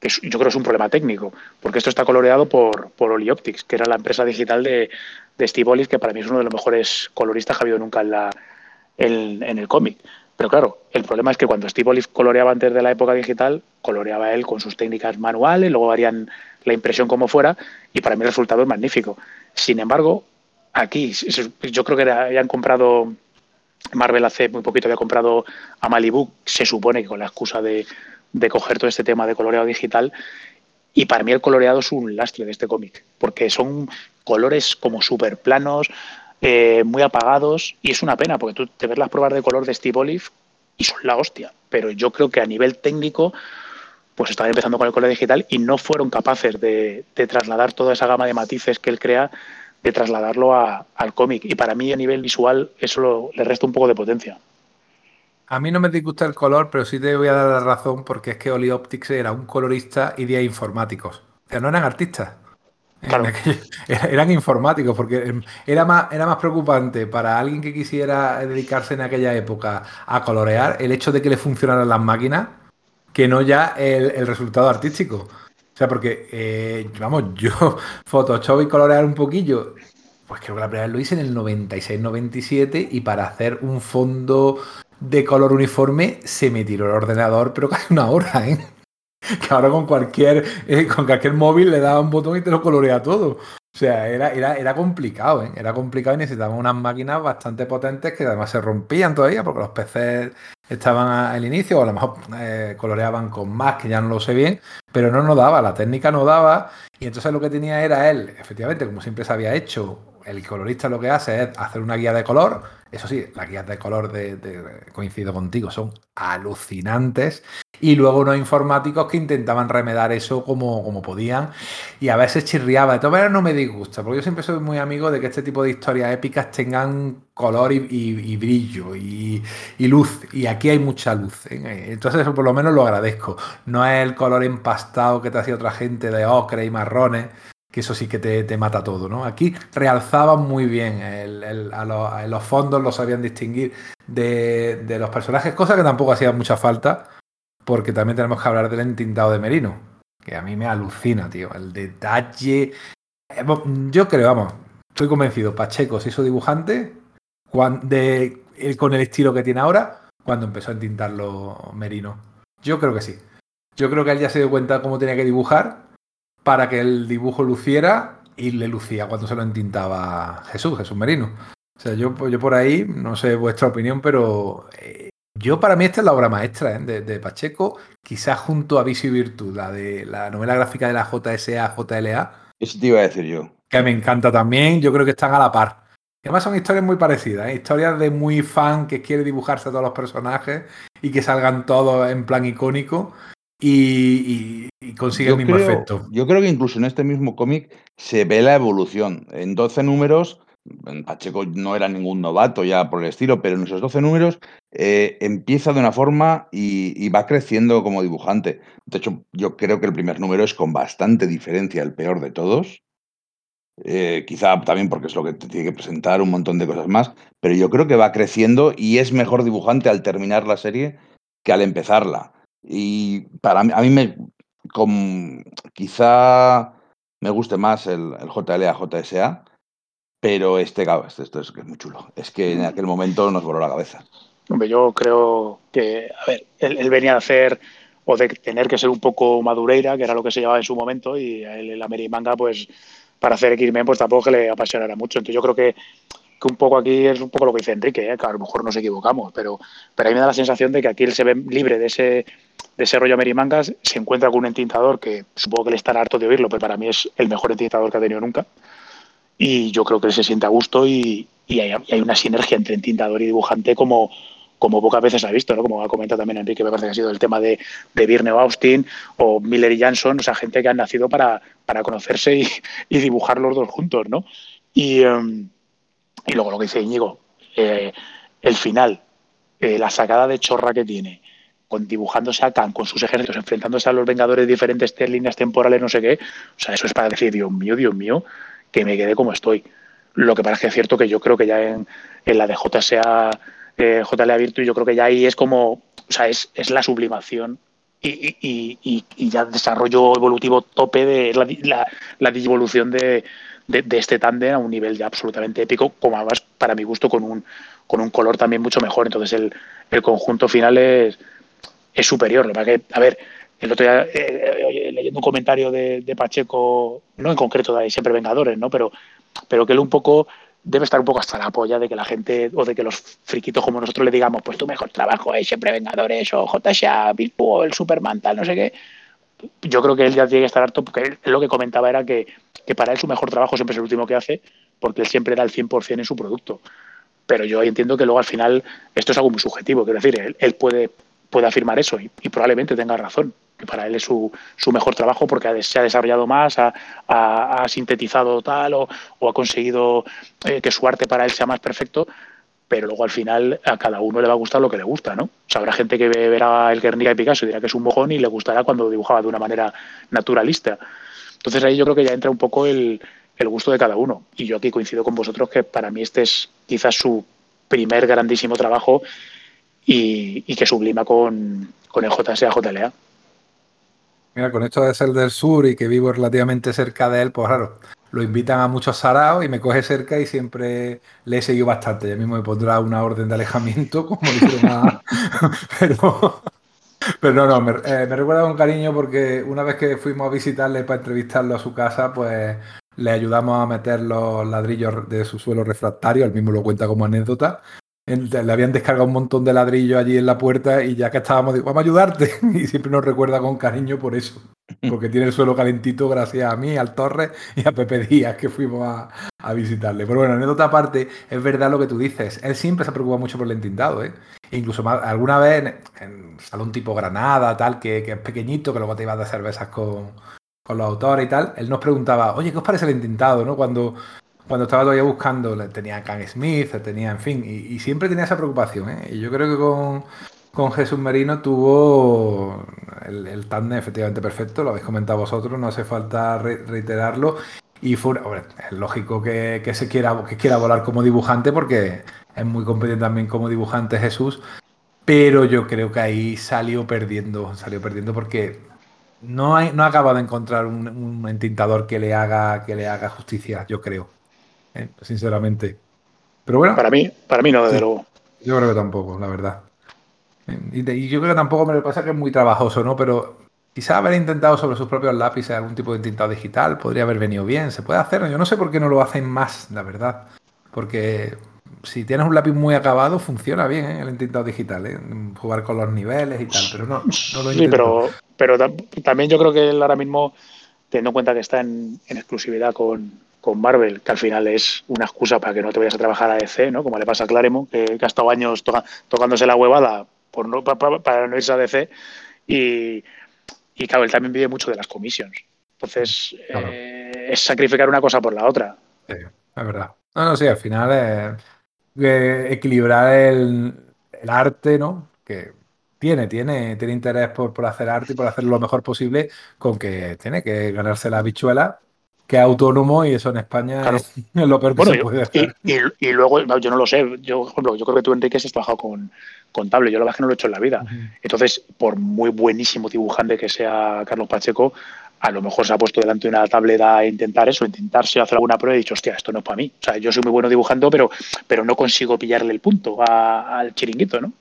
que yo creo que es un problema técnico, porque esto está coloreado por, por Optics, que era la empresa digital de, de Steve Olive, que para mí es uno de los mejores coloristas que ha habido nunca en, la, en el cómic. Pero claro, el problema es que cuando Steve Olive coloreaba antes de la época digital, coloreaba él con sus técnicas manuales, luego harían la impresión como fuera, y para mí el resultado es magnífico. Sin embargo, aquí yo creo que habían comprado, Marvel hace muy poquito había comprado a Malibu, se supone que con la excusa de, de coger todo este tema de coloreado digital, y para mí el coloreado es un lastre de este cómic, porque son colores como súper planos, eh, muy apagados y es una pena porque tú te ves las pruebas de color de Steve Olive y son la hostia, pero yo creo que a nivel técnico pues estaban empezando con el color digital y no fueron capaces de, trasladar toda esa gama de matices que él crea, de trasladarlo al cómic. Y para mí a nivel visual eso le resta un poco de potencia. A mí no me disgusta el color, pero sí te voy a dar la razón porque es que Oli Optics era un colorista y de informáticos. O sea, no eran artistas. eran informáticos, porque em, era más, era más preocupante para alguien que quisiera dedicarse en aquella época a colorear el hecho de que le funcionaran las máquinas que no ya el, resultado artístico. O sea, porque, eh, vamos, yo Photoshop y colorear un poquillo, pues creo que la primera vez lo hice en el 96-97 y para hacer un fondo de color uniforme se me tiró el ordenador, pero casi una hora, ¿eh? que ahora con cualquier, eh, con cualquier móvil le daba un botón y te lo colorea todo. O sea, era, era, era complicado, ¿eh? Era complicado y necesitaban unas máquinas bastante potentes que además se rompían todavía porque los PCs estaban al inicio o a lo mejor eh, coloreaban con más, que ya no lo sé bien, pero no nos daba, la técnica no daba y entonces lo que tenía era él, efectivamente, como siempre se había hecho, el colorista lo que hace es hacer una guía de color, eso sí, las guías de color de, coincido contigo, son alucinantes. Y luego unos informáticos que intentaban remedar eso como, como podían. Y a veces chirriaba. De todas maneras no me disgusta, porque yo siempre soy muy amigo de que este tipo de historias épicas tengan color y, brillo y, luz. Y aquí hay mucha luz. ¿eh? Entonces eso por lo menos lo agradezco. No es el color empastado que te hacía otra gente de ocre y marrones que eso sí que te, mata todo, ¿no? Aquí realzaban muy bien los, fondos, lo sabían distinguir de, los personajes, cosa que tampoco hacía mucha falta, porque también tenemos que hablar del entintado de Merino, que a mí me alucina, tío, el detalle. Eh, yo creo, vamos, estoy convencido, Pacheco se hizo dibujante de, con el estilo que tiene ahora cuando empezó a entintarlo Merino. Yo creo que sí. Yo creo que él ya se dio cuenta cómo tenía que dibujar para que el dibujo luciera y le lucía cuando se lo entintaba Jesús, Jesús Merino. O sea, yo, yo por ahí, no sé vuestra opinión, pero eh, yo para mí esta es la obra maestra ¿eh? de, Pacheco, quizás junto a Vicio y Virtud, la de la novela gráfica de la JSA, JLA. Eso te iba a decir yo. Que me encanta también, yo creo que están a la par. Además son historias muy parecidas, ¿eh? historias de muy fan que quiere dibujarse a todos los personajes y que salgan todos en plan icónico y, consigue el mismo efecto. Yo creo que incluso en este mismo cómic se ve la evolución. En 12 números, Pacheco no era ningún novato ya por el estilo, pero en esos 12 números eh, empieza de una forma y, va creciendo como dibujante. De hecho, yo creo que el primer número es con bastante diferencia el peor de todos. Eh, quizá también porque es lo que te tiene que presentar un montón de cosas más, pero yo creo que va creciendo y es mejor dibujante al terminar la serie que al empezarla. Y para mí, a mí me, quizá me guste más el, el JLA JSA, pero este, este, esto es que es muy chulo. Es que en aquel momento nos voló la cabeza. Hombre, yo creo que, a ver, él, venía a hacer o de tener que ser un poco madureira, que era lo que se llevaba en su momento, y el, el Manga, pues, para hacer X-Men, pues tampoco que le apasionara mucho. Entonces yo creo que que un poco aquí es un poco lo que dice Enrique, ¿eh? que a lo mejor nos equivocamos, pero, pero a me da la sensación de que aquí él se ve libre de ese, de ese rollo Merimangas, se encuentra con un entintador que supongo que le estará harto de oírlo, pero para mí es el mejor entintador que ha tenido nunca. Y yo creo que él se siente a gusto y, hay, una sinergia entre entintador y dibujante como, como pocas veces ha visto, ¿no? Como ha comentado también Enrique, me parece que ha sido el tema de, de Birne o Austin o Miller y Jansson, o sea, gente que han nacido para, para conocerse y, dibujar los dos juntos, ¿no? Y, em, y luego lo que dice Íñigo, eh, el final, eh, la sacada de chorra que tiene, con dibujándose a Khan con sus ejércitos, enfrentándose a los Vengadores de diferentes líneas temporales, no sé qué. O sea, eso es para decir, Dios mío, Dios mío, que me quedé como estoy. Lo que parece cierto que yo creo que ya en, en la de JSA, eh, JLA Virtu, yo creo que ya ahí es como, o sea, es, es la sublimación y, y, y, ya desarrollo evolutivo tope de la, la, de, de, este tándem a un nivel ya absolutamente épico, como además, para mi gusto, con un, con un color también mucho mejor. Entonces, el, el conjunto final es, es superior. Lo que, a ver, el otro día, eh, leyendo un comentario de, de, Pacheco, no en concreto de Siempre Vengadores, ¿no? Pero, pero que él un poco debe estar un poco hasta la polla de que la gente o de que los friquitos como nosotros le digamos, pues tu mejor trabajo es Siempre Vengadores o JSA, Bilbo el Superman, tal, no sé qué. Yo creo que él ya tiene que estar harto porque él, lo que comentaba era que, que para él su mejor trabajo siempre es el último que hace porque él siempre da el 100% en su producto. Pero yo entiendo que luego al final esto es algo muy subjetivo, quiero decir, él, puede, puede afirmar eso y, probablemente tenga razón que para él es su, su, mejor trabajo porque se ha desarrollado más, ha, ha, ha sintetizado tal o, o, ha conseguido eh, que su arte para él sea más perfecto, pero luego al final a cada uno le va a gustar lo que le gusta, ¿no? O sea, habrá gente que verá el Guernica de Picasso y dirá que es un mojón y le gustará cuando dibujaba de una manera naturalista. Entonces ahí yo creo que ya entra un poco el, el gusto de cada uno. Y yo aquí coincido con vosotros que para mí este es quizás su primer grandísimo trabajo y, y que sublima con, con el JSA JLA. Mira, con esto de ser del sur y que vivo relativamente cerca de él, pues claro, lo invitan a muchos saraos y me coge cerca y siempre le he seguido bastante. Ya mismo me pondrá una orden de alejamiento, como dice a... pero, pero no, no, me, eh, me, recuerda con cariño porque una vez que fuimos a visitarle para entrevistarlo a su casa, pues le ayudamos a meter los ladrillos de su suelo refractario, él mismo lo cuenta como anécdota, le habían descargado un montón de ladrillos allí en la puerta y ya que estábamos, digo, vamos a ayudarte. Y siempre nos recuerda con cariño por eso. Porque tiene el suelo calentito gracias a mí, al Torres y a Pepe Díaz que fuimos a, visitarle. Pero bueno, en otra parte, es verdad lo que tú dices. Él siempre se preocupa mucho por el entintado, ¿eh? Incluso más, alguna vez en, en, salón tipo Granada, tal, que, que, es pequeñito, que luego te ibas de cervezas con, con los autores y tal, él nos preguntaba, oye, ¿qué os parece el entintado? ¿no? Cuando cuando estaba todavía buscando, tenía a Can Smith, tenía, en fin, y, y siempre tenía esa preocupación. ¿eh? Y yo creo que con, con Jesús Merino tuvo el, el tándem efectivamente perfecto, lo habéis comentado vosotros, no hace falta re reiterarlo. Y fue, es lógico que, que, se quiera, que quiera volar como dibujante porque es muy competente también como dibujante Jesús, pero yo creo que ahí salió perdiendo, salió perdiendo porque no, hay, no acaba de encontrar un, un entintador que le haga que le haga justicia, yo creo eh, sinceramente. Pero bueno. Para mí, para mí no, desde sí, luego. Yo creo que tampoco, la verdad. Y, y, yo creo que tampoco me pasa que es muy trabajoso, ¿no? Pero quizá haber intentado sobre sus propios lápices algún tipo de tintado digital podría haber venido bien. Se puede hacer, yo no sé por qué no lo hacen más, la verdad. Porque si tienes un lápiz muy acabado, funciona bien ¿eh? el entintado digital, ¿eh? jugar con los niveles y tal, pero no, no lo Sí, pero, pero también yo creo que él ahora mismo, teniendo en cuenta que está en, en exclusividad con, con Marvel, que al final es una excusa para que no te vayas a trabajar a DC, ¿no? Como le pasa a Claremont, que, que ha estado años toca, tocándose la huevada por no, para, para, no irse a DC. Y, y, claro, él también vive mucho de las comisiones. Entonces, claro. eh, es sacrificar una cosa por la otra. Sí, es verdad. No, no, sí, al final es eh, equilibrar el, el, arte, ¿no? Que tiene, tiene, tiene interés por, por hacer arte y por hacerlo lo mejor posible, con que tiene que ganarse la bichuela que es autónomo y eso en España claro. es lo peor que bueno, se puede hacer. Y, y, y, luego, yo no lo sé, yo, por ejemplo, yo creo que tú, Enrique, has trabajado con, con tablet, yo la verdad es que no lo he hecho en la vida. Entonces, por muy buenísimo dibujante que sea Carlos Pacheco, a lo mejor se ha puesto delante de una tablet a intentar eso, intentarse hacer alguna prueba y ha dicho, hostia, esto no es para mí. O sea, yo soy muy bueno dibujando, pero, pero no consigo pillarle el punto a, al chiringuito, ¿no?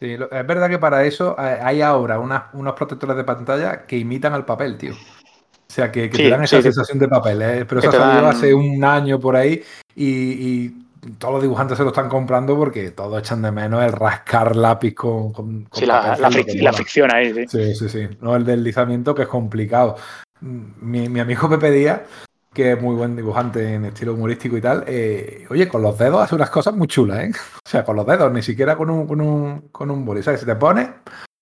Sí, es verdad que para eso hay ahora una, unos protectores de pantalla que imitan al papel, tío. O sea, que, que sí, te dan esa sí, sensación de papel, ¿eh? pero eso ha salido dan... hace un año por ahí y, y, todos los dibujantes se lo están comprando porque todos echan de menos el rascar lápiz con, con, con sí, la, la, fric la, fricción ahí, sí. Sí, sí, sí. No el deslizamiento que es complicado. Mi, mi amigo Pepe Díaz, que es muy buen dibujante en estilo humorístico y tal, eh, oye, con los dedos hace unas cosas muy chulas, ¿eh? O sea, con los dedos, ni siquiera con un, con un, con un boli. ¿Sabes? Si te pones,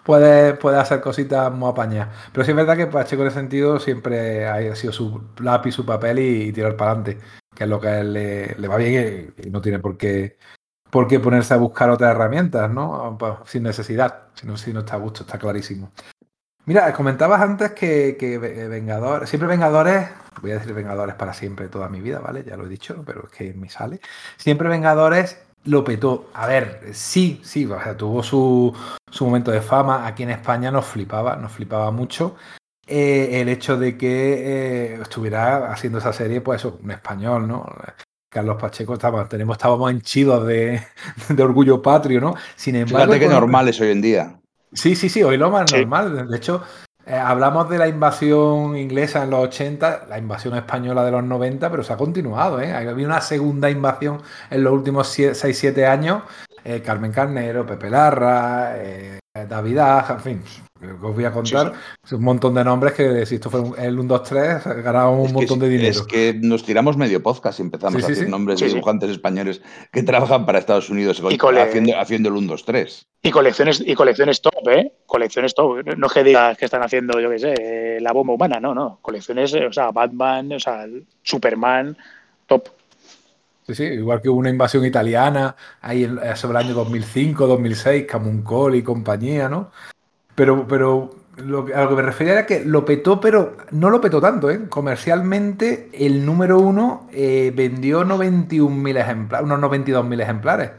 puede, puede hacer cositas muy apañadas. Pero sí es verdad que Pacheco en ese sentido siempre ha sido su lápiz, su papel y, y tirar para adelante, que es lo que a él le, le va bien y, no tiene por qué, por qué ponerse a buscar otras herramientas, ¿no? Sin necesidad, si no, si no está a gusto, está clarísimo. Mira, comentabas antes que, que Vengadores, siempre Vengadores, voy a decir Vengadores para siempre toda mi vida, ¿vale? Ya lo he dicho, pero es que me sale. Siempre Vengadores lo petó. A ver, sí, sí, tuvo su, su momento de fama. Aquí en España nos flipaba, nos flipaba mucho. Eh, el hecho de que eh, estuviera haciendo esa serie, pues eso, un español, ¿no? Carlos Pacheco estaba, tenemos, estábamos henchidos de, de orgullo patrio, ¿no? Sin embargo. Fíjate que normal es hoy en día. Sí, sí, sí, hoy lo más normal. De hecho, eh, hablamos de la invasión inglesa en los 80, la invasión española de los 90, pero se ha continuado. ¿eh? Ha habido una segunda invasión en los últimos 6-7 años. Eh, Carmen Carnero, Pepe Larra, eh, David Aja, en fin, os voy a contar un montón de nombres que si esto fue el 1, 2, 3, ganamos un montón de dinero. Es que nos tiramos medio podcast y empezamos a decir nombres de dibujantes españoles que trabajan para Estados Unidos haciendo, haciendo, el 1, 2, 3. Y colecciones, y colecciones top, ¿eh? Colecciones top. No es que digas que están haciendo, yo qué sé, la bomba humana, no, no. Colecciones, o sea, Batman, o sea, Superman, top. Sí, sí, igual que hubo una invasión italiana ahí sobre el año 2005, 2006, Camuncol y compañía, ¿no? Pero, pero lo a lo que me refería era que lo petó, pero no lo petó tanto, ¿eh? Comercialmente, el número uno eh, vendió 91.000 ejemplares, unos 92.000 ejemplares.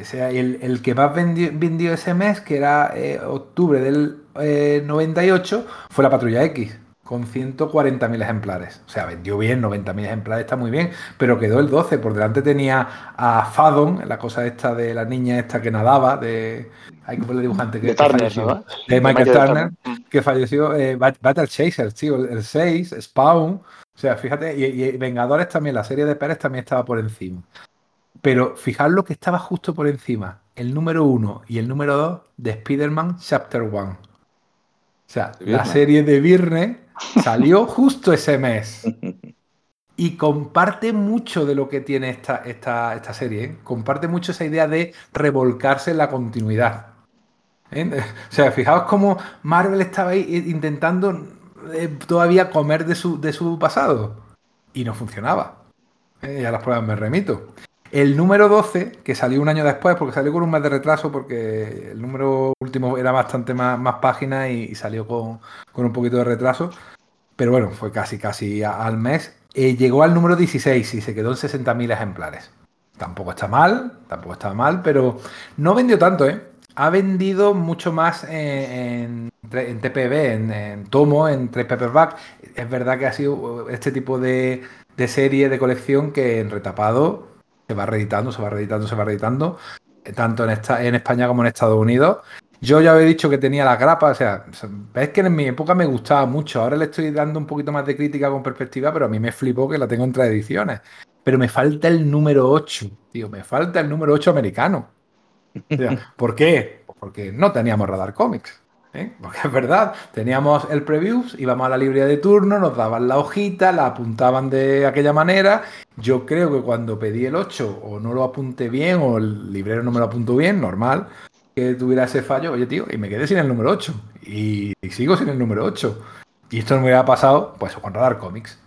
O sea, el, que más vendió, ese mes, que era eh, octubre del 98, eh, fue la Patrulla X con 140.000 ejemplares. O sea, vendió bien, 90.000 ejemplares está muy bien, pero quedó el 12. Por delante tenía a Fadon, la cosa esta de la niña esta que nadaba, de... Hay que ponerle dibujante que, de, falleció. De Michael Turner, que falleció. Eh, Battle Chasers, tío, el 6, Spawn. O sea, fíjate, y, Vengadores también, la serie de Pérez también estaba por encima. Pero fijaos lo que estaba justo por encima, el número 1 y el número 2 de Spider-Man Chapter 1. O sea, la serie de Virne Salió justo ese mes. Y comparte mucho de lo que tiene esta, esta, esta serie. ¿eh? Comparte mucho esa idea de revolcarse en la continuidad. ¿eh? O sea, fijaos cómo Marvel estaba ahí intentando eh, todavía comer de su, de su pasado. Y no funcionaba. Y a las pruebas me remito. El número 12, que salió un año después, porque salió con un mes de retraso, porque el número último era bastante más, más páginas y, salió con, un poquito de retraso. Pero bueno, fue casi, casi al mes. Eh, llegó al número 16 y se quedó en 60.000 ejemplares. Tampoco está mal, tampoco está mal, pero no vendió tanto, ¿eh? Ha vendido mucho más en, TPB, en, tomo, en tres paperback. Es verdad que ha sido este tipo de, de serie de colección que en retapado se va reeditando, se va reeditando, se va reeditando, eh, tanto en, esta, en España como en Estados Unidos. Yo ya había dicho que tenía la grapa, o sea, ves que en mi época me gustaba mucho, ahora le estoy dando un poquito más de crítica con perspectiva, pero a mí me flipó que la tengo en tres ediciones. Pero me falta el número 8, tío, me falta el número 8 americano. ¿Por qué? Porque no teníamos Radar Comics. ¿Eh? Porque es verdad, teníamos el previews, íbamos a la librería de turno, nos daban la hojita, la apuntaban de aquella manera. Yo creo que cuando pedí el 8 o no lo apunté bien o el librero no me lo apuntó bien, normal que tuviera ese fallo, oye tío, y me quedé sin el número 8 y, sigo sin el número 8. Y esto no me hubiera pasado pues con Radar Comics.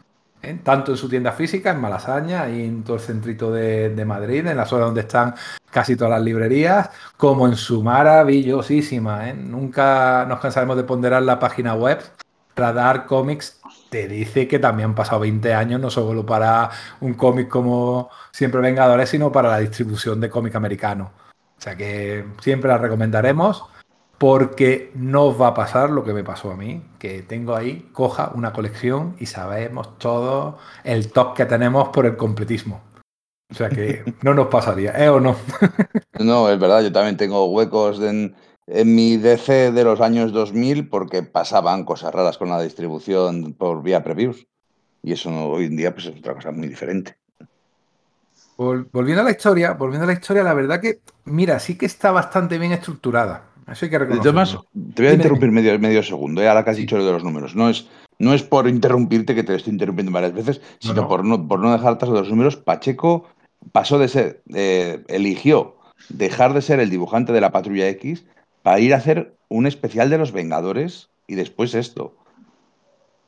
¿Eh? Tanto en su tienda física, en Malasaña, y en todo el centrito de, Madrid, en la zona donde están casi todas las librerías, como en su maravillosísima. ¿eh? Nunca nos cansaremos de ponderar la página web. Radar Comics te dice que también han pasado 20 años, no solo para un cómic como Siempre Vengadores, sino para la distribución de cómic americano. O sea que siempre la recomendaremos porque no va a pasar lo que me pasó a mí, que tengo ahí, coja una colección y sabemos todo el top que tenemos por el completismo. O sea que no nos pasaría, ¿eh o no? no, es verdad, yo también tengo huecos en, mi DC de los años 2000 porque pasaban cosas raras con la distribución por vía previews. Y eso hoy en día pues, es otra cosa muy diferente. Volviendo a la historia, volviendo a la historia, la verdad que, mira, sí que está bastante bien estructurada. Hay que reconocerlo. te voy a interrumpir medio, medio segundo, ¿eh? ahora que has dicho lo de los números. No es, no es por interrumpirte, que te estoy interrumpiendo varias veces, sino Por, no, por no dejar atrás de los números. Pacheco pasó de ser, eh, eligió dejar de ser el dibujante de la Patrulla X para ir a hacer un especial de los Vengadores y después esto.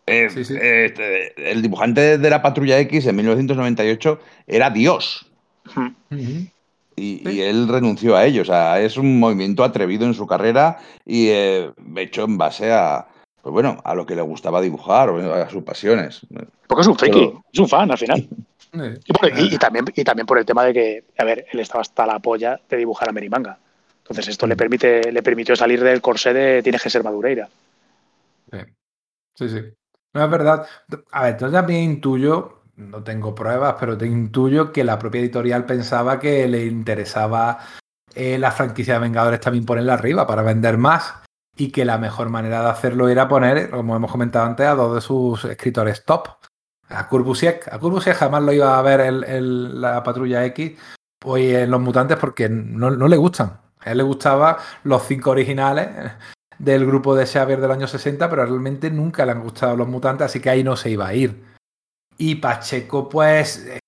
Eh, este, el dibujante de la Patrulla X en 1998 era Dios. Y, él renunció a ello. O sea, es un movimiento atrevido en su carrera y eh, hecho en base a, pues bueno, a lo que le gustaba dibujar o a sus pasiones. Porque es un friki, es un fan al final. Y, también, y también por el tema de que, a ver, él estaba hasta la polla de dibujar a Merimanga. Entonces esto le permite, le permitió salir del corsé de tienes que ser Madureira. Sí, sí. sí. No es verdad. A ver, yo también intuyo, no tengo pruebas, pero te intuyo que la propia editorial pensaba que le interesaba eh, la franquicia de Vengadores también ponerla arriba para vender más y que la mejor manera de hacerlo era poner, como hemos comentado antes, a dos de sus escritores top. A Kurbusiek, a Kurbusiek jamás lo iba a ver en la patrulla X pues en los mutantes porque no, le gustan. A él le gustaban los cinco originales del grupo de Xavier del año 60, pero realmente nunca le han gustado los mutantes, así que ahí no se iba a ir. Y Pacheco, pues. Eh,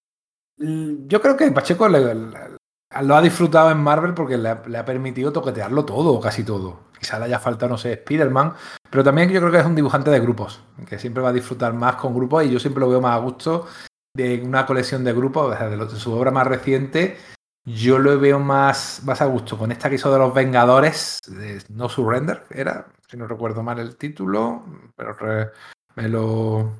yo creo que Pacheco lo ha disfrutado en Marvel porque le ha, permitido toquetearlo todo, casi todo. Quizá le haya faltado, no sé, Spider-Man, pero también yo creo que es un dibujante de grupos, que siempre va a disfrutar más con grupos y yo siempre lo veo más a gusto de una colección de grupos, de, su obra más reciente. Yo lo veo más, más a gusto con esta que hizo de los Vengadores, No Surrender, era, si no recuerdo mal el título, pero me, lo,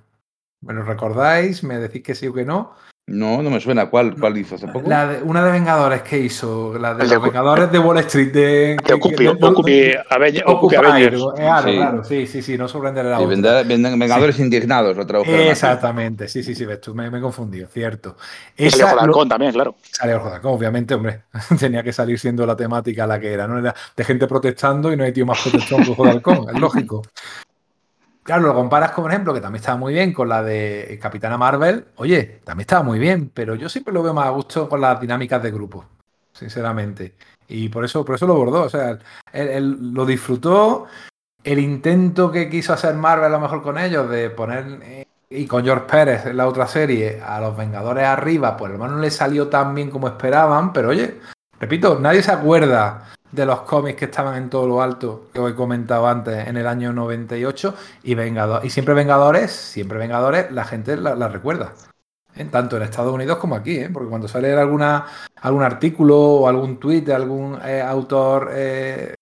me lo recordáis, me decís que sí o que no. No, no me suena. ¿Cuál, cuál hizo hace poco? La de, una de Vengadores que hizo, la de los Vengadores de Wall Street. De, de Occupy, Occupy, Avengers. Claro, sí. claro, sí, sí, sí, no sorprender la otra. Vengadores indignados, lo tradujeron. Exactamente, sí, sí, sí, ves tú, me, me he confundido, cierto. Esa, salió Jodalcón también, claro. Salió Jodalcón, obviamente, hombre, tenía que salir siendo la temática la que era, ¿no? Era de gente protestando y no hay tío más protestón que Jodalcón, es lógico. Claro, lo comparas, por ejemplo, que también estaba muy bien con la de Capitana Marvel. Oye, también estaba muy bien, pero yo siempre lo veo más a gusto con las dinámicas de grupo, sinceramente. Y por eso, por eso lo bordó. O sea, él, lo disfrutó. El intento que quiso hacer Marvel a lo mejor con ellos de poner eh, y con George Pérez en la otra serie a los Vengadores arriba, pues hermano no le salió tan bien como esperaban, pero oye, repito, nadie se acuerda de los cómics que estaban en todo lo alto, que he comentado antes, en el año 98, y Vengadores, y siempre Vengadores, siempre Vengadores, la gente la, recuerda. ¿eh? Tanto en Estados Unidos como aquí, ¿eh? porque cuando sale alguna, algún artículo o algún tuit de algún eh, autor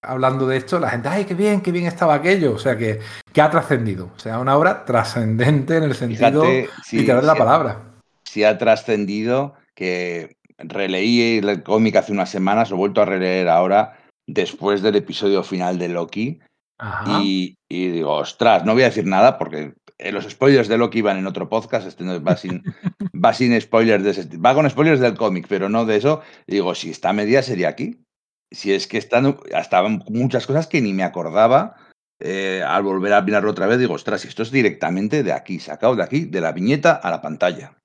hablando de esto, la gente, ¡ay, qué bien, qué bien estaba aquello! O sea, que, que ha trascendido. O sea, una obra trascendente en el sentido literal de la palabra. Sí ha trascendido que releí el cómic hace unas semanas, lo he vuelto a releer ahora después del episodio final de Loki. Y, digo, ostras, no voy a decir nada porque eh, los spoilers de Loki van en otro podcast, este va sin, va sin spoilers de ese, va con spoilers del cómic, pero no de eso. digo, si está media sería aquí. Si es que están hasta muchas cosas que ni me acordaba eh, al volver a mirarlo otra vez, digo, ostras, esto es directamente de aquí, sacado de aquí, de la viñeta a la pantalla.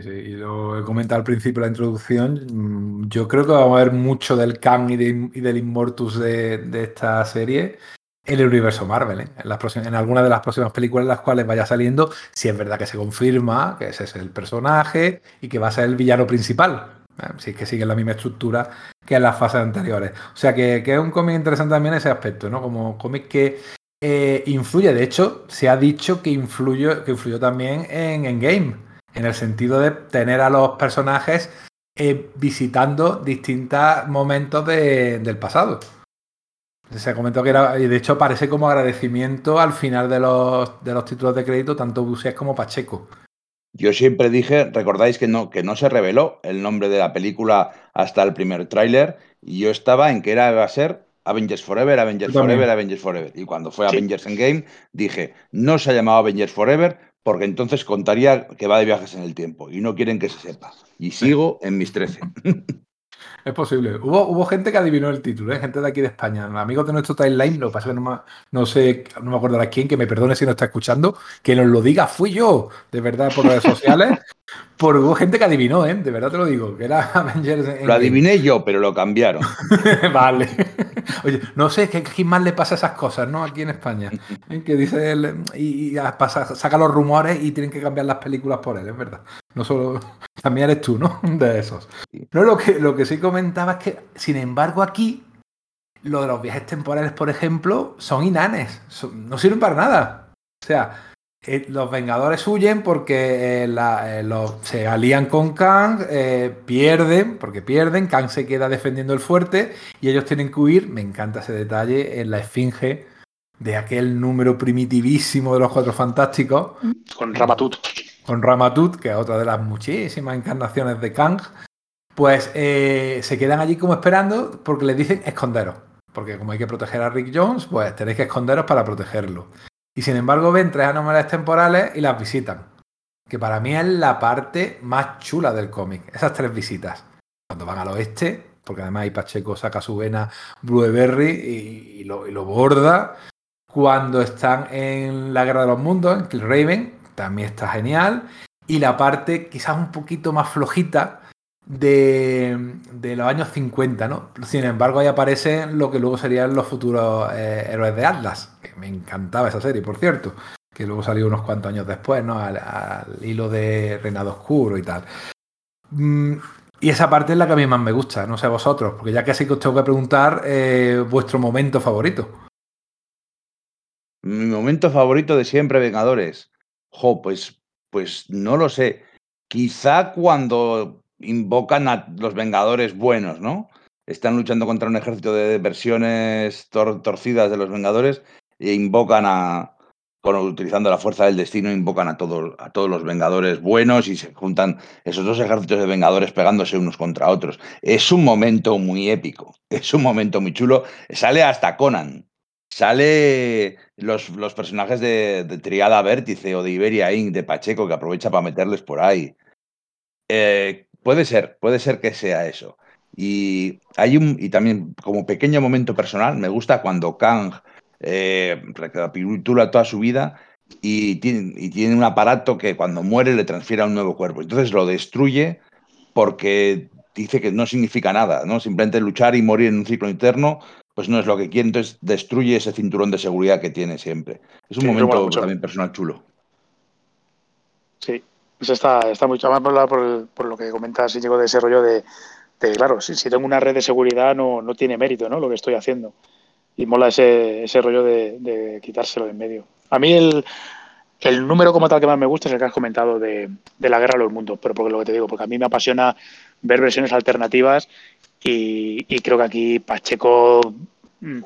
Sí, y lo he comentado al principio de la introducción. Mm, yo creo que vamos a ver mucho del Kang y, del Immortus de, esta serie en el universo Marvel, ¿eh? en, en alguna de las próximas películas en las cuales vaya saliendo, si es verdad que se confirma que ese es el personaje y que va a ser el villano principal. ¿eh? Si es que sigue la misma estructura que en las fases anteriores. O sea que, es un cómic interesante también ese aspecto, ¿no? Como cómic que eh, influye, de hecho, se ha dicho que influyó, que influyó también en Endgame en el sentido de tener a los personajes eh, visitando distintos momentos del pasado. Se comentó que era, y de hecho parece como agradecimiento al final de los, de los títulos de crédito, tanto Busiek como Pacheco. Yo siempre dije, recordáis que no, que no se reveló el nombre de la película hasta el primer tráiler, y yo estaba en que era, iba a ser Avengers Forever, Avengers Forever, Avengers Forever. Y cuando fue Avengers Endgame, dije, no se ha llamado Avengers Forever porque entonces contaría que va de viajes en el tiempo y no quieren que se sepa. Y sigo en mis 13. Es posible. Hubo, hubo gente que adivinó el título, ¿eh? gente de aquí de España. Amigos de nuestro timeline, lo que pasa es que no me, sé, no me acordará quién, que me perdone si no está escuchando, que nos lo diga, fui yo, de verdad, por redes sociales. por hubo gente que adivinó, ¿eh? de verdad te lo digo, que era Avengers. lo adiviné yo, pero lo cambiaron. vale. Oye, no sé, ¿qué, ¿quién más le pasa esas cosas, no? Aquí en España. ¿eh? Que dice él, y, pasa, saca los rumores y tienen que cambiar las películas por él, es verdad. No solo. También eres tú, ¿no? De esos. No, lo que, lo que sí comentaba es que, sin embargo, aquí, lo de los viajes temporales, por ejemplo, son inanes. no sirven para nada. O sea, eh, los Vengadores huyen porque eh, eh, se alían con Kang, pierden, porque pierden, Kang se queda defendiendo el fuerte y ellos tienen que huir. Me encanta ese detalle en la esfinge de aquel número primitivísimo de los Cuatro Fantásticos. Con Ramatut. Con Ramatut, que es otra de las muchísimas encarnaciones de Kang. Pues se quedan allí como esperando porque les dicen esconderos. Porque como hay que proteger a Rick Jones, pues tenéis que esconderos para protegerlo. Y sin embargo ven tres anomalías temporales y las visitan. Que para mí es la parte más chula del cómic. Esas tres visitas. Cuando van al oeste, porque además ahí Pacheco saca su vena Blueberry y, y, lo, y lo borda. Cuando están en la Guerra de los Mundos, en Raven, también está genial. Y la parte quizás un poquito más flojita de, de, los años 50, ¿no? Sin embargo, ahí aparecen lo que luego serían los futuros eh, héroes de Atlas, que me encantaba esa serie, por cierto, que luego salió unos cuantos años después, ¿no? Al, hilo de Reinado Oscuro y tal. Mm, y esa parte es la que a mí más me gusta, no sé vosotros, porque ya casi que os tengo que preguntar eh, vuestro momento favorito. Mi momento favorito de siempre, Vengadores. Jo, pues, pues no lo sé. Quizá cuando invocan a los Vengadores buenos, ¿no? Están luchando contra un ejército de versiones tor torcidas de los Vengadores e invocan a, utilizando la fuerza del destino, invocan a, todo, a todos los Vengadores buenos y se juntan esos dos ejércitos de Vengadores pegándose unos contra otros. Es un momento muy épico, es un momento muy chulo. Sale hasta Conan, sale los, los personajes de, de, Triada Vértice o de Iberia Inc., de Pacheco, que aprovecha para meterles por ahí. Eh, Puede ser, puede ser que sea eso. Y hay un, y también como pequeño momento personal, me gusta cuando Kang eh, recapitula toda su vida y tiene, y tiene, un aparato que cuando muere le transfiere a un nuevo cuerpo. Entonces lo destruye porque dice que no significa nada, ¿no? Simplemente luchar y morir en un ciclo interno, pues no es lo que quiere. Entonces destruye ese cinturón de seguridad que tiene siempre. Es un sí, momento también personal chulo. Sí, pues está, está mucho más por, por, lo que comentas, Íñigo, de ese rollo de, de claro, si, si, tengo una red de seguridad no, no, tiene mérito, ¿no? Lo que estoy haciendo. Y mola ese, ese rollo de, de quitárselo de en medio. A mí el, el, número como tal que más me gusta es el que has comentado de, de la guerra de los mundos, pero porque lo que te digo, porque a mí me apasiona ver versiones alternativas y, y creo que aquí Pacheco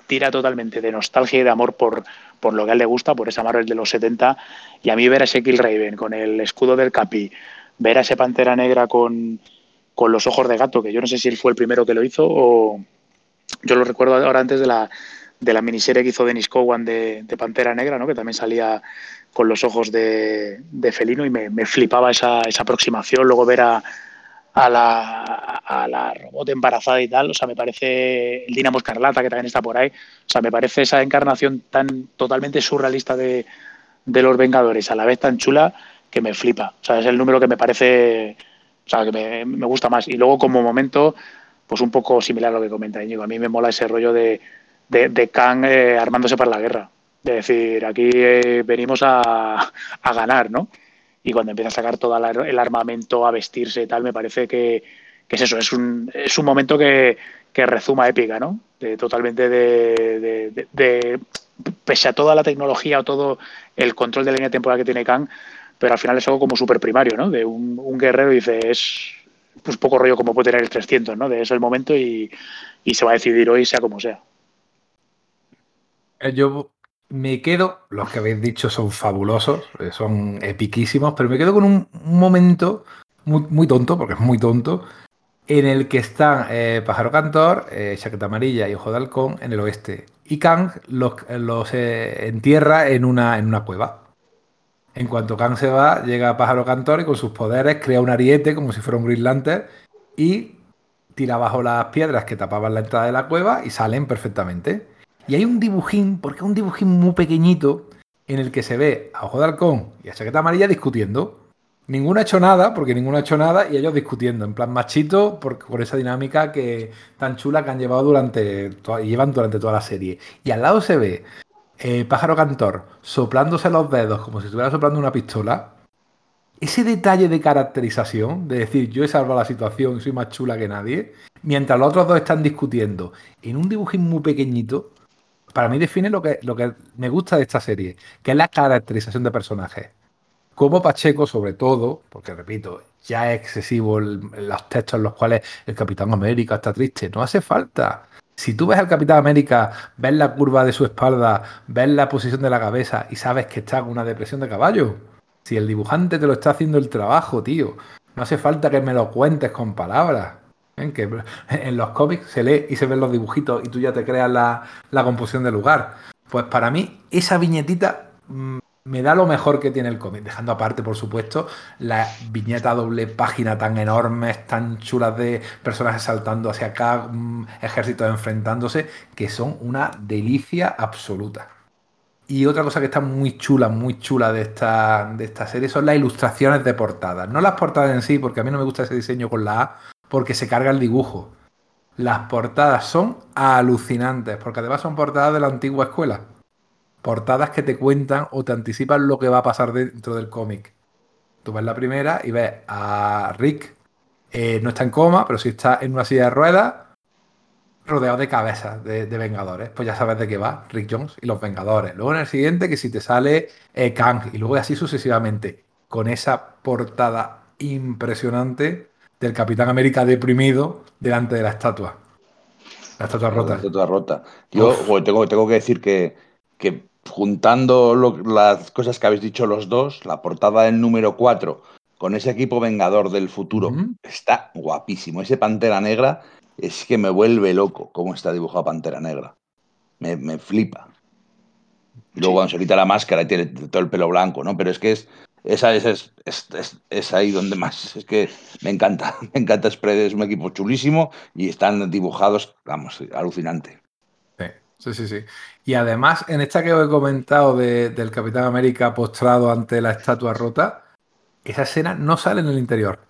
tira totalmente de nostalgia y de amor por, por lo que a él le gusta, por esa Marvel de los 70. Y a mí ver a ese Kill Raven con el escudo del Capi, ver a ese Pantera Negra con, con los ojos de gato, que yo no sé si él fue el primero que lo hizo o yo lo recuerdo ahora antes de la, de la miniserie que hizo Dennis Cowan de, de Pantera Negra, ¿no? que también salía con los ojos de, de felino y me, me flipaba esa, esa, aproximación, luego ver a, a la, a la robot embarazada y tal, o sea, me parece el Dinamo Escarlata que también está por ahí, o sea, me parece esa encarnación tan totalmente surrealista de, de los Vengadores, a la vez tan chula que me flipa, o sea, es el número que me parece, o sea, que me, me gusta más. Y luego como momento, pues un poco similar a lo que comenta Íñigo, a mí me mola ese rollo de, de, de Kang eh, armándose para la guerra, de decir, aquí eh, venimos a, a ganar, ¿no? Y cuando empieza a sacar todo el armamento, a vestirse y tal, me parece que, es eso, es un, es un momento que, que rezuma épica, ¿no? De, totalmente de, pese a toda la tecnología o todo el control de línea temporal que tiene Kang, pero al final es algo como súper primario, ¿no? De un, guerrero dice, es pues poco rollo como puede tener el 300, ¿no? De ese el momento y, y se va a decidir hoy sea como sea. Eh, yo me quedo, los que habéis dicho son fabulosos, eh, son epiquísimos, pero me quedo con un, momento muy, tonto, porque es muy tonto, en el que están eh, Pájaro Cantor, eh, Chaqueta Amarilla y Ojo de Halcón en el oeste. Y Kang los, entierra en una, en una cueva. En cuanto Kang se va, llega Pájaro Cantor y con sus poderes crea un ariete como si fuera un Green y tira abajo las piedras que tapaban la entrada de la cueva y salen perfectamente. Y hay un dibujín, porque es un dibujín muy pequeñito, en el que se ve a Ojo de Halcón y a Chaqueta Amarilla discutiendo. Ninguno ha hecho nada, porque ninguno ha hecho nada, y ellos discutiendo, en plan machito, por, esa dinámica que tan chula que han llevado durante y llevan durante toda la serie. Y al lado se ve eh, Pájaro Cantor soplándose los dedos como si estuviera soplando una pistola. Ese detalle de caracterización, de decir yo he salvado la situación soy más chula que nadie, mientras los otros dos están discutiendo en un dibujín muy pequeñito, para mí define lo que, lo que me gusta de esta serie, que es la caracterización de personajes. como Pacheco, sobre todo, porque repito, ya es excesivo los textos en los cuales el Capitán América está triste. No hace falta. Si tú ves al Capitán América, ves la curva de su espalda, ves la posición de la cabeza y sabes que está con una depresión de caballo. Si el dibujante te lo está haciendo el trabajo, tío. No hace falta que me lo cuentes con palabras. ¿Eh? Que en los cómics se lee y se ven los dibujitos y tú ya te creas la, la composición del lugar. Pues para mí, esa viñetita mm, me da lo mejor que tiene el cómic, dejando aparte, por supuesto, la viñeta doble página tan enormes, tan chulas de personajes saltando hacia acá, mm, ejércitos enfrentándose, que son una delicia absoluta. Y otra cosa que está muy chula, muy chula de esta, de esta serie son las ilustraciones de portadas. No las portadas en sí, porque a mí no me gusta ese diseño con la A, porque se carga el dibujo. Las portadas son alucinantes, porque además son portadas de la antigua escuela portadas que te cuentan o te anticipan lo que va a pasar dentro del cómic. Tú ves la primera y ves a Rick, eh, no está en coma, pero sí está en una silla de ruedas, rodeado de cabezas de, Vengadores. Pues ya sabes de qué va, Rick Jones y los Vengadores. Luego en el siguiente, que si te sale eh, Kang, y luego así sucesivamente, con esa portada impresionante del Capitán América deprimido delante de la estatua. La estatua rota. La estatua rota. Yo tengo, tengo que decir que, que juntando las cosas que habéis dicho los dos, la portada del número 4 con ese equipo vengador del futuro está guapísimo. Ese Pantera Negra es que me vuelve loco cómo está dibujado Pantera Negra. Me, flipa. Y luego cuando se quita la máscara y tiene todo el pelo blanco, ¿no? Pero es que es, esa es, es, ahí donde más. Es que me encanta. Me encanta Spread, es un equipo chulísimo y están dibujados, vamos, alucinante. Sí, sí, sí. Y además, en esta que os he comentado del Capitán América postrado ante la estatua rota, esa escena no sale en el interior.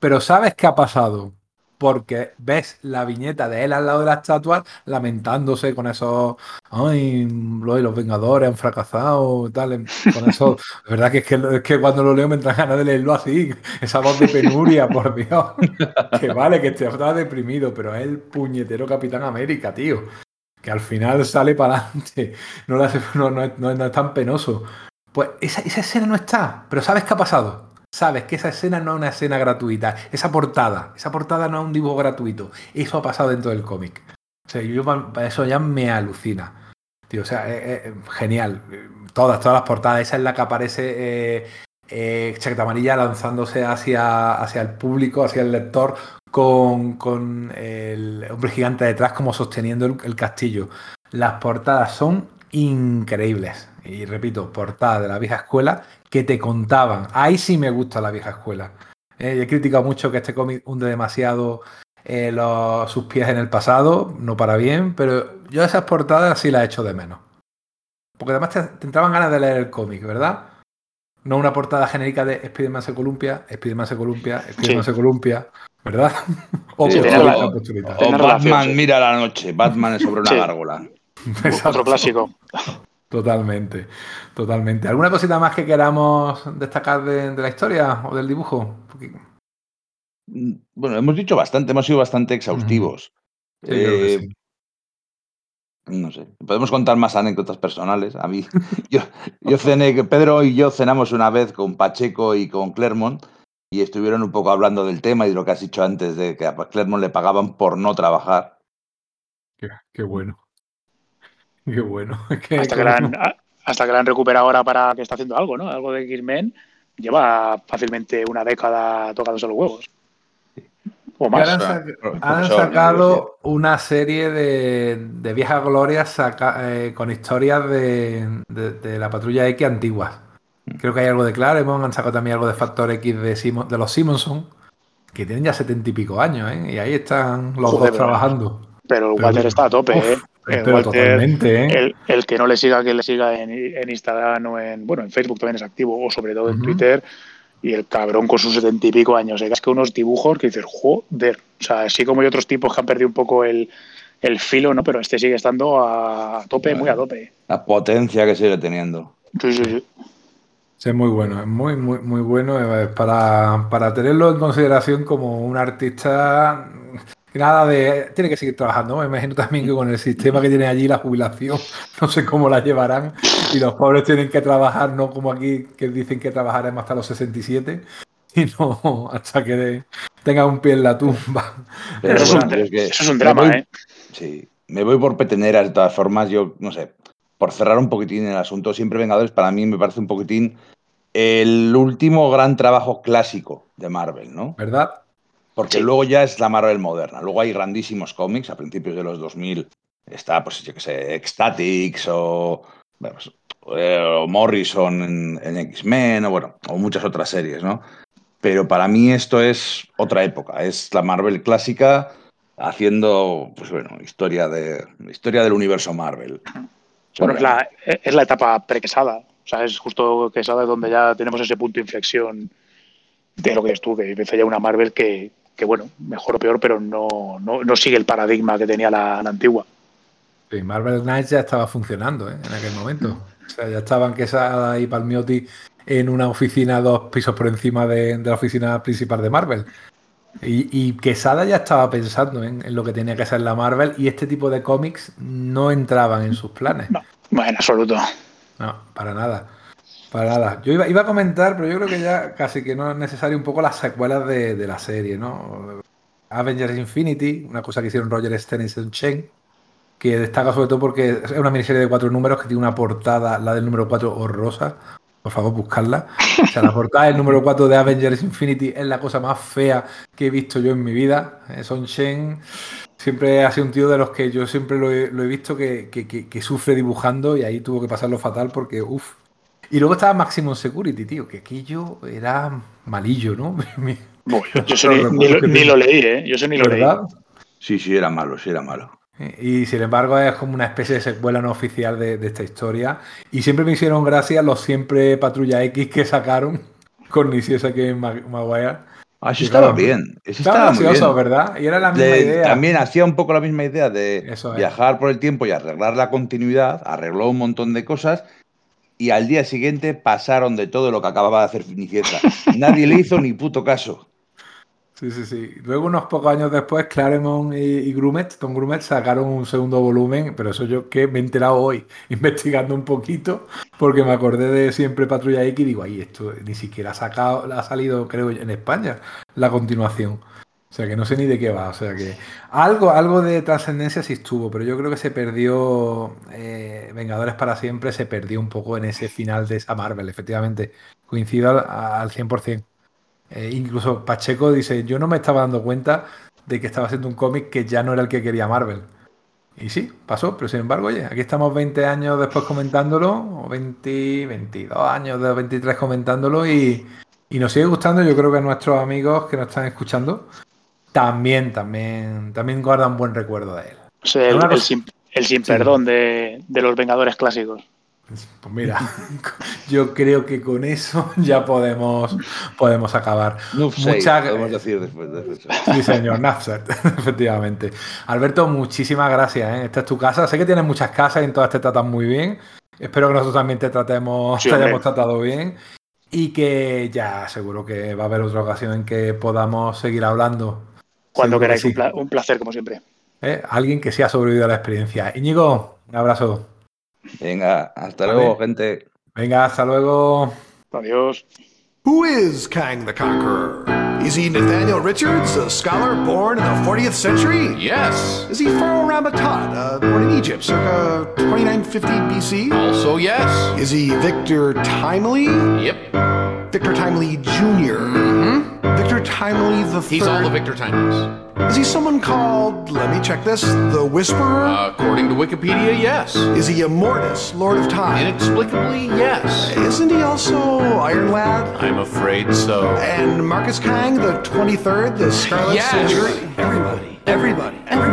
Pero ¿sabes qué ha pasado? Porque ves la viñeta de él al lado de la estatua lamentándose con esos. Ay, los Vengadores han fracasado, tal. Con eso. De verdad que es, que que cuando lo leo me entra ganas de leerlo así. Esa voz de penuria, por Dios. Que vale, que estaba deprimido, pero es el puñetero Capitán América, tío que al final sale para adelante, no, es, tan penoso. Pues esa, escena no está, pero ¿sabes qué ha pasado? Sabes que esa escena no es una escena gratuita, esa portada, esa portada no es un dibujo gratuito, eso ha pasado dentro del cómic. O sea, yo eso ya me alucina. Tío, o sea, es, genial. Todas, todas las portadas. Esa es la que aparece eh, eh, Amarilla lanzándose hacia, hacia el público, hacia el lector, con, el hombre gigante detrás como sosteniendo el, castillo. Las portadas son increíbles. Y repito, portadas de la vieja escuela que te contaban. Ahí sí me gusta la vieja escuela. Eh, he criticado mucho que este cómic hunde demasiado eh, sus pies en el pasado, no para bien, pero yo esas portadas sí las echo de menos. Porque además te, te entraban ganas de leer el cómic, ¿verdad? No una portada genérica de Spider-Man se columpia, Spider-Man se columpia, Spider-Man se columpia, ¿verdad? o, Batman mira la noche, Batman es sobre una gárgola. Otro clásico. Totalmente, totalmente. ¿Alguna cosita más que queramos destacar de, la historia o del dibujo? Mm, bueno, hemos dicho bastante, hemos sido bastante exhaustivos. Eh, no sé, podemos contar más anécdotas personales. A mí, yo, yo cené, Pedro y yo cenamos una vez con Pacheco y con Clermont y estuvieron un poco hablando del tema y de lo que has dicho antes, de que a Clermont le pagaban por no trabajar. Qué, bueno. Qué bueno. hasta, que la han, hasta, que recuperado ahora para que está haciendo algo, ¿no? Algo de X-Men. Lleva fácilmente una década tocándose los huevos. Han, sacado una serie de, de viejas glorias eh, con historias de, la patrulla X antiguas. Creo que hay algo de Claremont, han sacado también algo de Factor X de, de los Simonson, que tienen ya setenta y pico años, ¿eh? Y ahí están los dos trabajando. Pero el Walter está a tope, ¿eh? El, totalmente, ¿eh? El, que no le siga, que le siga en, Instagram o en, bueno, en Facebook también es activo, o sobre todo en Twitter y el cabrón con sus setenta y pico años. Es que unos dibujos que dices, joder. O sea, así como hay otros tipos que han perdido un poco el, filo, ¿no? Pero este sigue estando a tope, muy a tope. La potencia que sigue teniendo. Sí, sí, sí. Sí, es muy bueno, es muy, muy, muy bueno para, para tenerlo en consideración como un artista Nada de. Tiene que seguir trabajando. Me imagino también que con el sistema que tiene allí, la jubilación, no sé cómo la llevarán. Y los pobres tienen que trabajar, no como aquí, que dicen que trabajaremos hasta los 67, sino hasta que tenga un pie en la tumba. Pero eso, es un, eso, es un, drama, ¿eh? Sí, me voy por peteneras de todas formas. Yo, no sé, por cerrar un poquitín el asunto, siempre Vengadores para mí me parece un poquitín el último gran trabajo clásico de Marvel, ¿no? ¿Verdad? Porque luego ya es la Marvel moderna. Luego hay grandísimos cómics a principios de los 2000. Está, pues yo qué sé, Ecstatics o, pues, eh, Morrison en, X-Men o bueno, o muchas otras series, ¿no? Pero para mí esto es otra época. Es la Marvel clásica haciendo, pues bueno, historia, de, historia del universo Marvel. Bueno, es la, es la etapa prequesada. O sea, es justo quesada donde ya tenemos ese punto de inflexión de lo que es tú, que empieza ya una Marvel que, que bueno, mejor o peor, pero no, no, sigue el paradigma que tenía la, antigua. Sí, Marvel Knights ya estaba funcionando ¿eh? en aquel momento. O sea, ya estaban Quesada y Palmiotti en una oficina dos pisos por encima de, la oficina principal de Marvel. Y, Quesada ya estaba pensando en, lo que tenía que ser la Marvel y este tipo de cómics no entraban en sus planes. No, en absoluto. No, para nada. Para nada. Yo iba, iba, a comentar, pero yo creo que ya casi que no es necesario un poco las secuelas de, de la serie, ¿no? Avengers Infinity, una cosa que hicieron Roger Stern y Chen, que destaca sobre todo porque es una miniserie de cuatro números que tiene una portada, la del número 4, horrorosa. Por favor, buscarla. O sea, la portada del número 4 de Avengers Infinity es la cosa más fea que he visto yo en mi vida. Eh, Son Chen siempre ha sido un tío de los que yo siempre lo he, visto que, que, que, sufre dibujando y ahí tuvo que pasarlo fatal porque, uff, y luego estaba Maximum Security, tío, que aquello era malillo, ¿no? yo ni, lo, leí, ¿eh? Yo sé ni lo leí. Sí, sí, era malo, sí, era malo. Eh, y sin embargo es como una especie de secuela no oficial de, esta historia. Y siempre me hicieron gracia los siempre Patrulla X que sacaron con que Maguire. Ah, sí estaba bien. estaba, estaba ¿verdad? Y era la misma idea. También hacía un poco la misma idea de viajar por el tiempo y arreglar la continuidad. Arregló un montón de cosas y al día siguiente pasaron de todo lo que acababa de hacer Finicieta. Nadie le hizo ni puto caso. Sí, sí, sí. Luego, unos pocos años después, Claremont y, Grumet, Tom Grumet, sacaron un segundo volumen, pero eso yo que me he enterado hoy, investigando un poquito, porque me acordé de siempre Patrulla X y digo, ay, esto ni siquiera ha, sacado, ha salido, creo, en España la continuación. O sea que no sé ni de qué va. O sea que algo, algo de trascendencia sí estuvo, pero yo creo que se perdió. Eh, Vengadores para siempre se perdió un poco en ese final de esa Marvel, efectivamente. Coincido al, 100%. Eh, incluso Pacheco dice: Yo no me estaba dando cuenta de que estaba haciendo un cómic que ya no era el que quería Marvel. Y sí, pasó, pero sin embargo, oye, aquí estamos 20 años después comentándolo, o 20, 22 años de 23 comentándolo y, y nos sigue gustando. Yo creo que nuestros amigos que nos están escuchando también, también, también guardan buen recuerdo de él. el, sin, perdón de, los Vengadores clásicos. Pues mira, yo creo que con eso ya podemos, podemos acabar. Muchas podemos decir después de eso. Sí, señor, Nafset, efectivamente. Alberto, muchísimas gracias. ¿eh? Esta es tu casa. Sé que tienes muchas casas y en todas te tratan muy bien. Espero que nosotros también te tratemos, te hayamos tratado bien. Y que ya seguro que va a haber otra ocasión en que podamos seguir hablando cuando queráis, un, placer, como siempre. Eh, alguien que se ha sobrevivido a la experiencia. Íñigo, un abrazo. Venga, hasta luego, gente. Venga, hasta luego. Adiós. Who is Kang the Conqueror? Is he Nathaniel Richards, a scholar born in the 40th century? Yes. Is he Pharaoh Ramatat, uh, born in Egypt, circa 2950 BC? Also yes. Is he Victor Timely? Yep. Victor Timely Jr. Mm-hmm. Victor Timely the He's all the Victor Timelies. Is he someone called, let me check this, the Whisperer? Uh, according to Wikipedia, yes. Is he Immortus, Lord of Time? Inexplicably, yes. Isn't he also Iron Lad? I'm afraid so. And Marcus Kang, the 23rd, the Scarlet yes. Century? Everybody, everybody, everybody, everybody,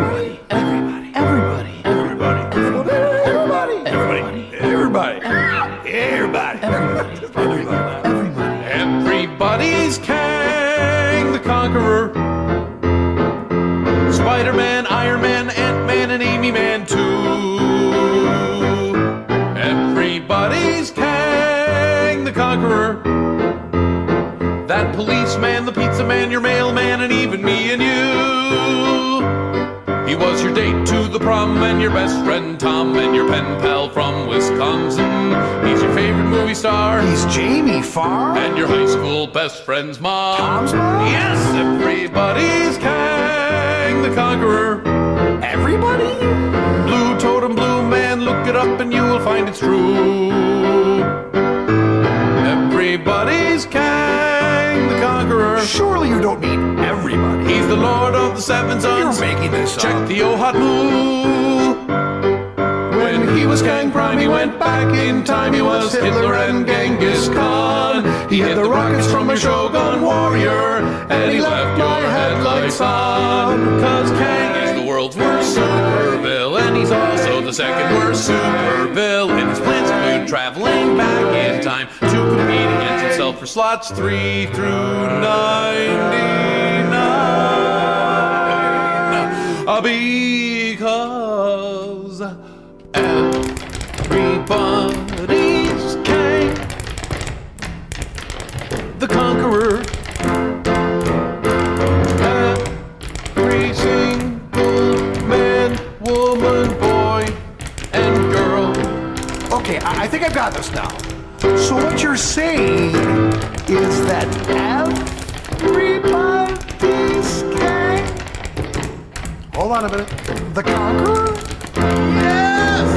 That policeman, the pizza man, your mailman, and even me and you. He was your date to the prom and your best friend Tom and your pen pal from Wisconsin. He's your favorite movie star He's Jamie Farr. and your high school best friend's mom. Tom's mom? Yes, everybody's Kang the Conqueror. Everybody? Blue totem, blue man, look it up and you will find it's true. You don't mean everybody. He's the Lord of the Seven You're making this Check up. the oh hot. When he was Kang Prime, he went back in time. He was Hitler and Genghis Khan. He hid the rockets from a Shogun warrior, and he left your headlights on. Cause Kang is the world's worst. He's also the second worst super villain. His plans include traveling back in time to compete against himself for slots 3 through 99. Uh, Because everybody's Kang the Conqueror. I've got this now. So what you're saying is that everybody's? Hold on a minute. The Conqueror? Yes!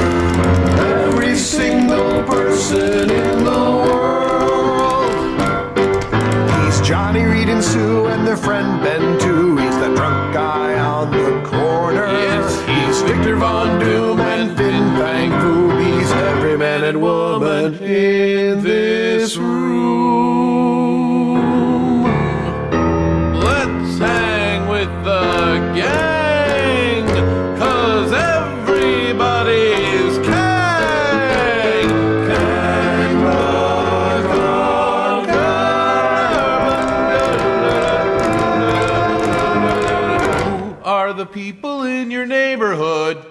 Every single person in the world. He's Johnny Reed and Sue and their friend Ben too. He's the drunk guy on the corner. Yes, he's Victor Von Doom and Fin Fang Foom. Man and woman in this room. Let's hang with the gang, cause everybody's Kang. Kang the Who are the people in your neighborhood?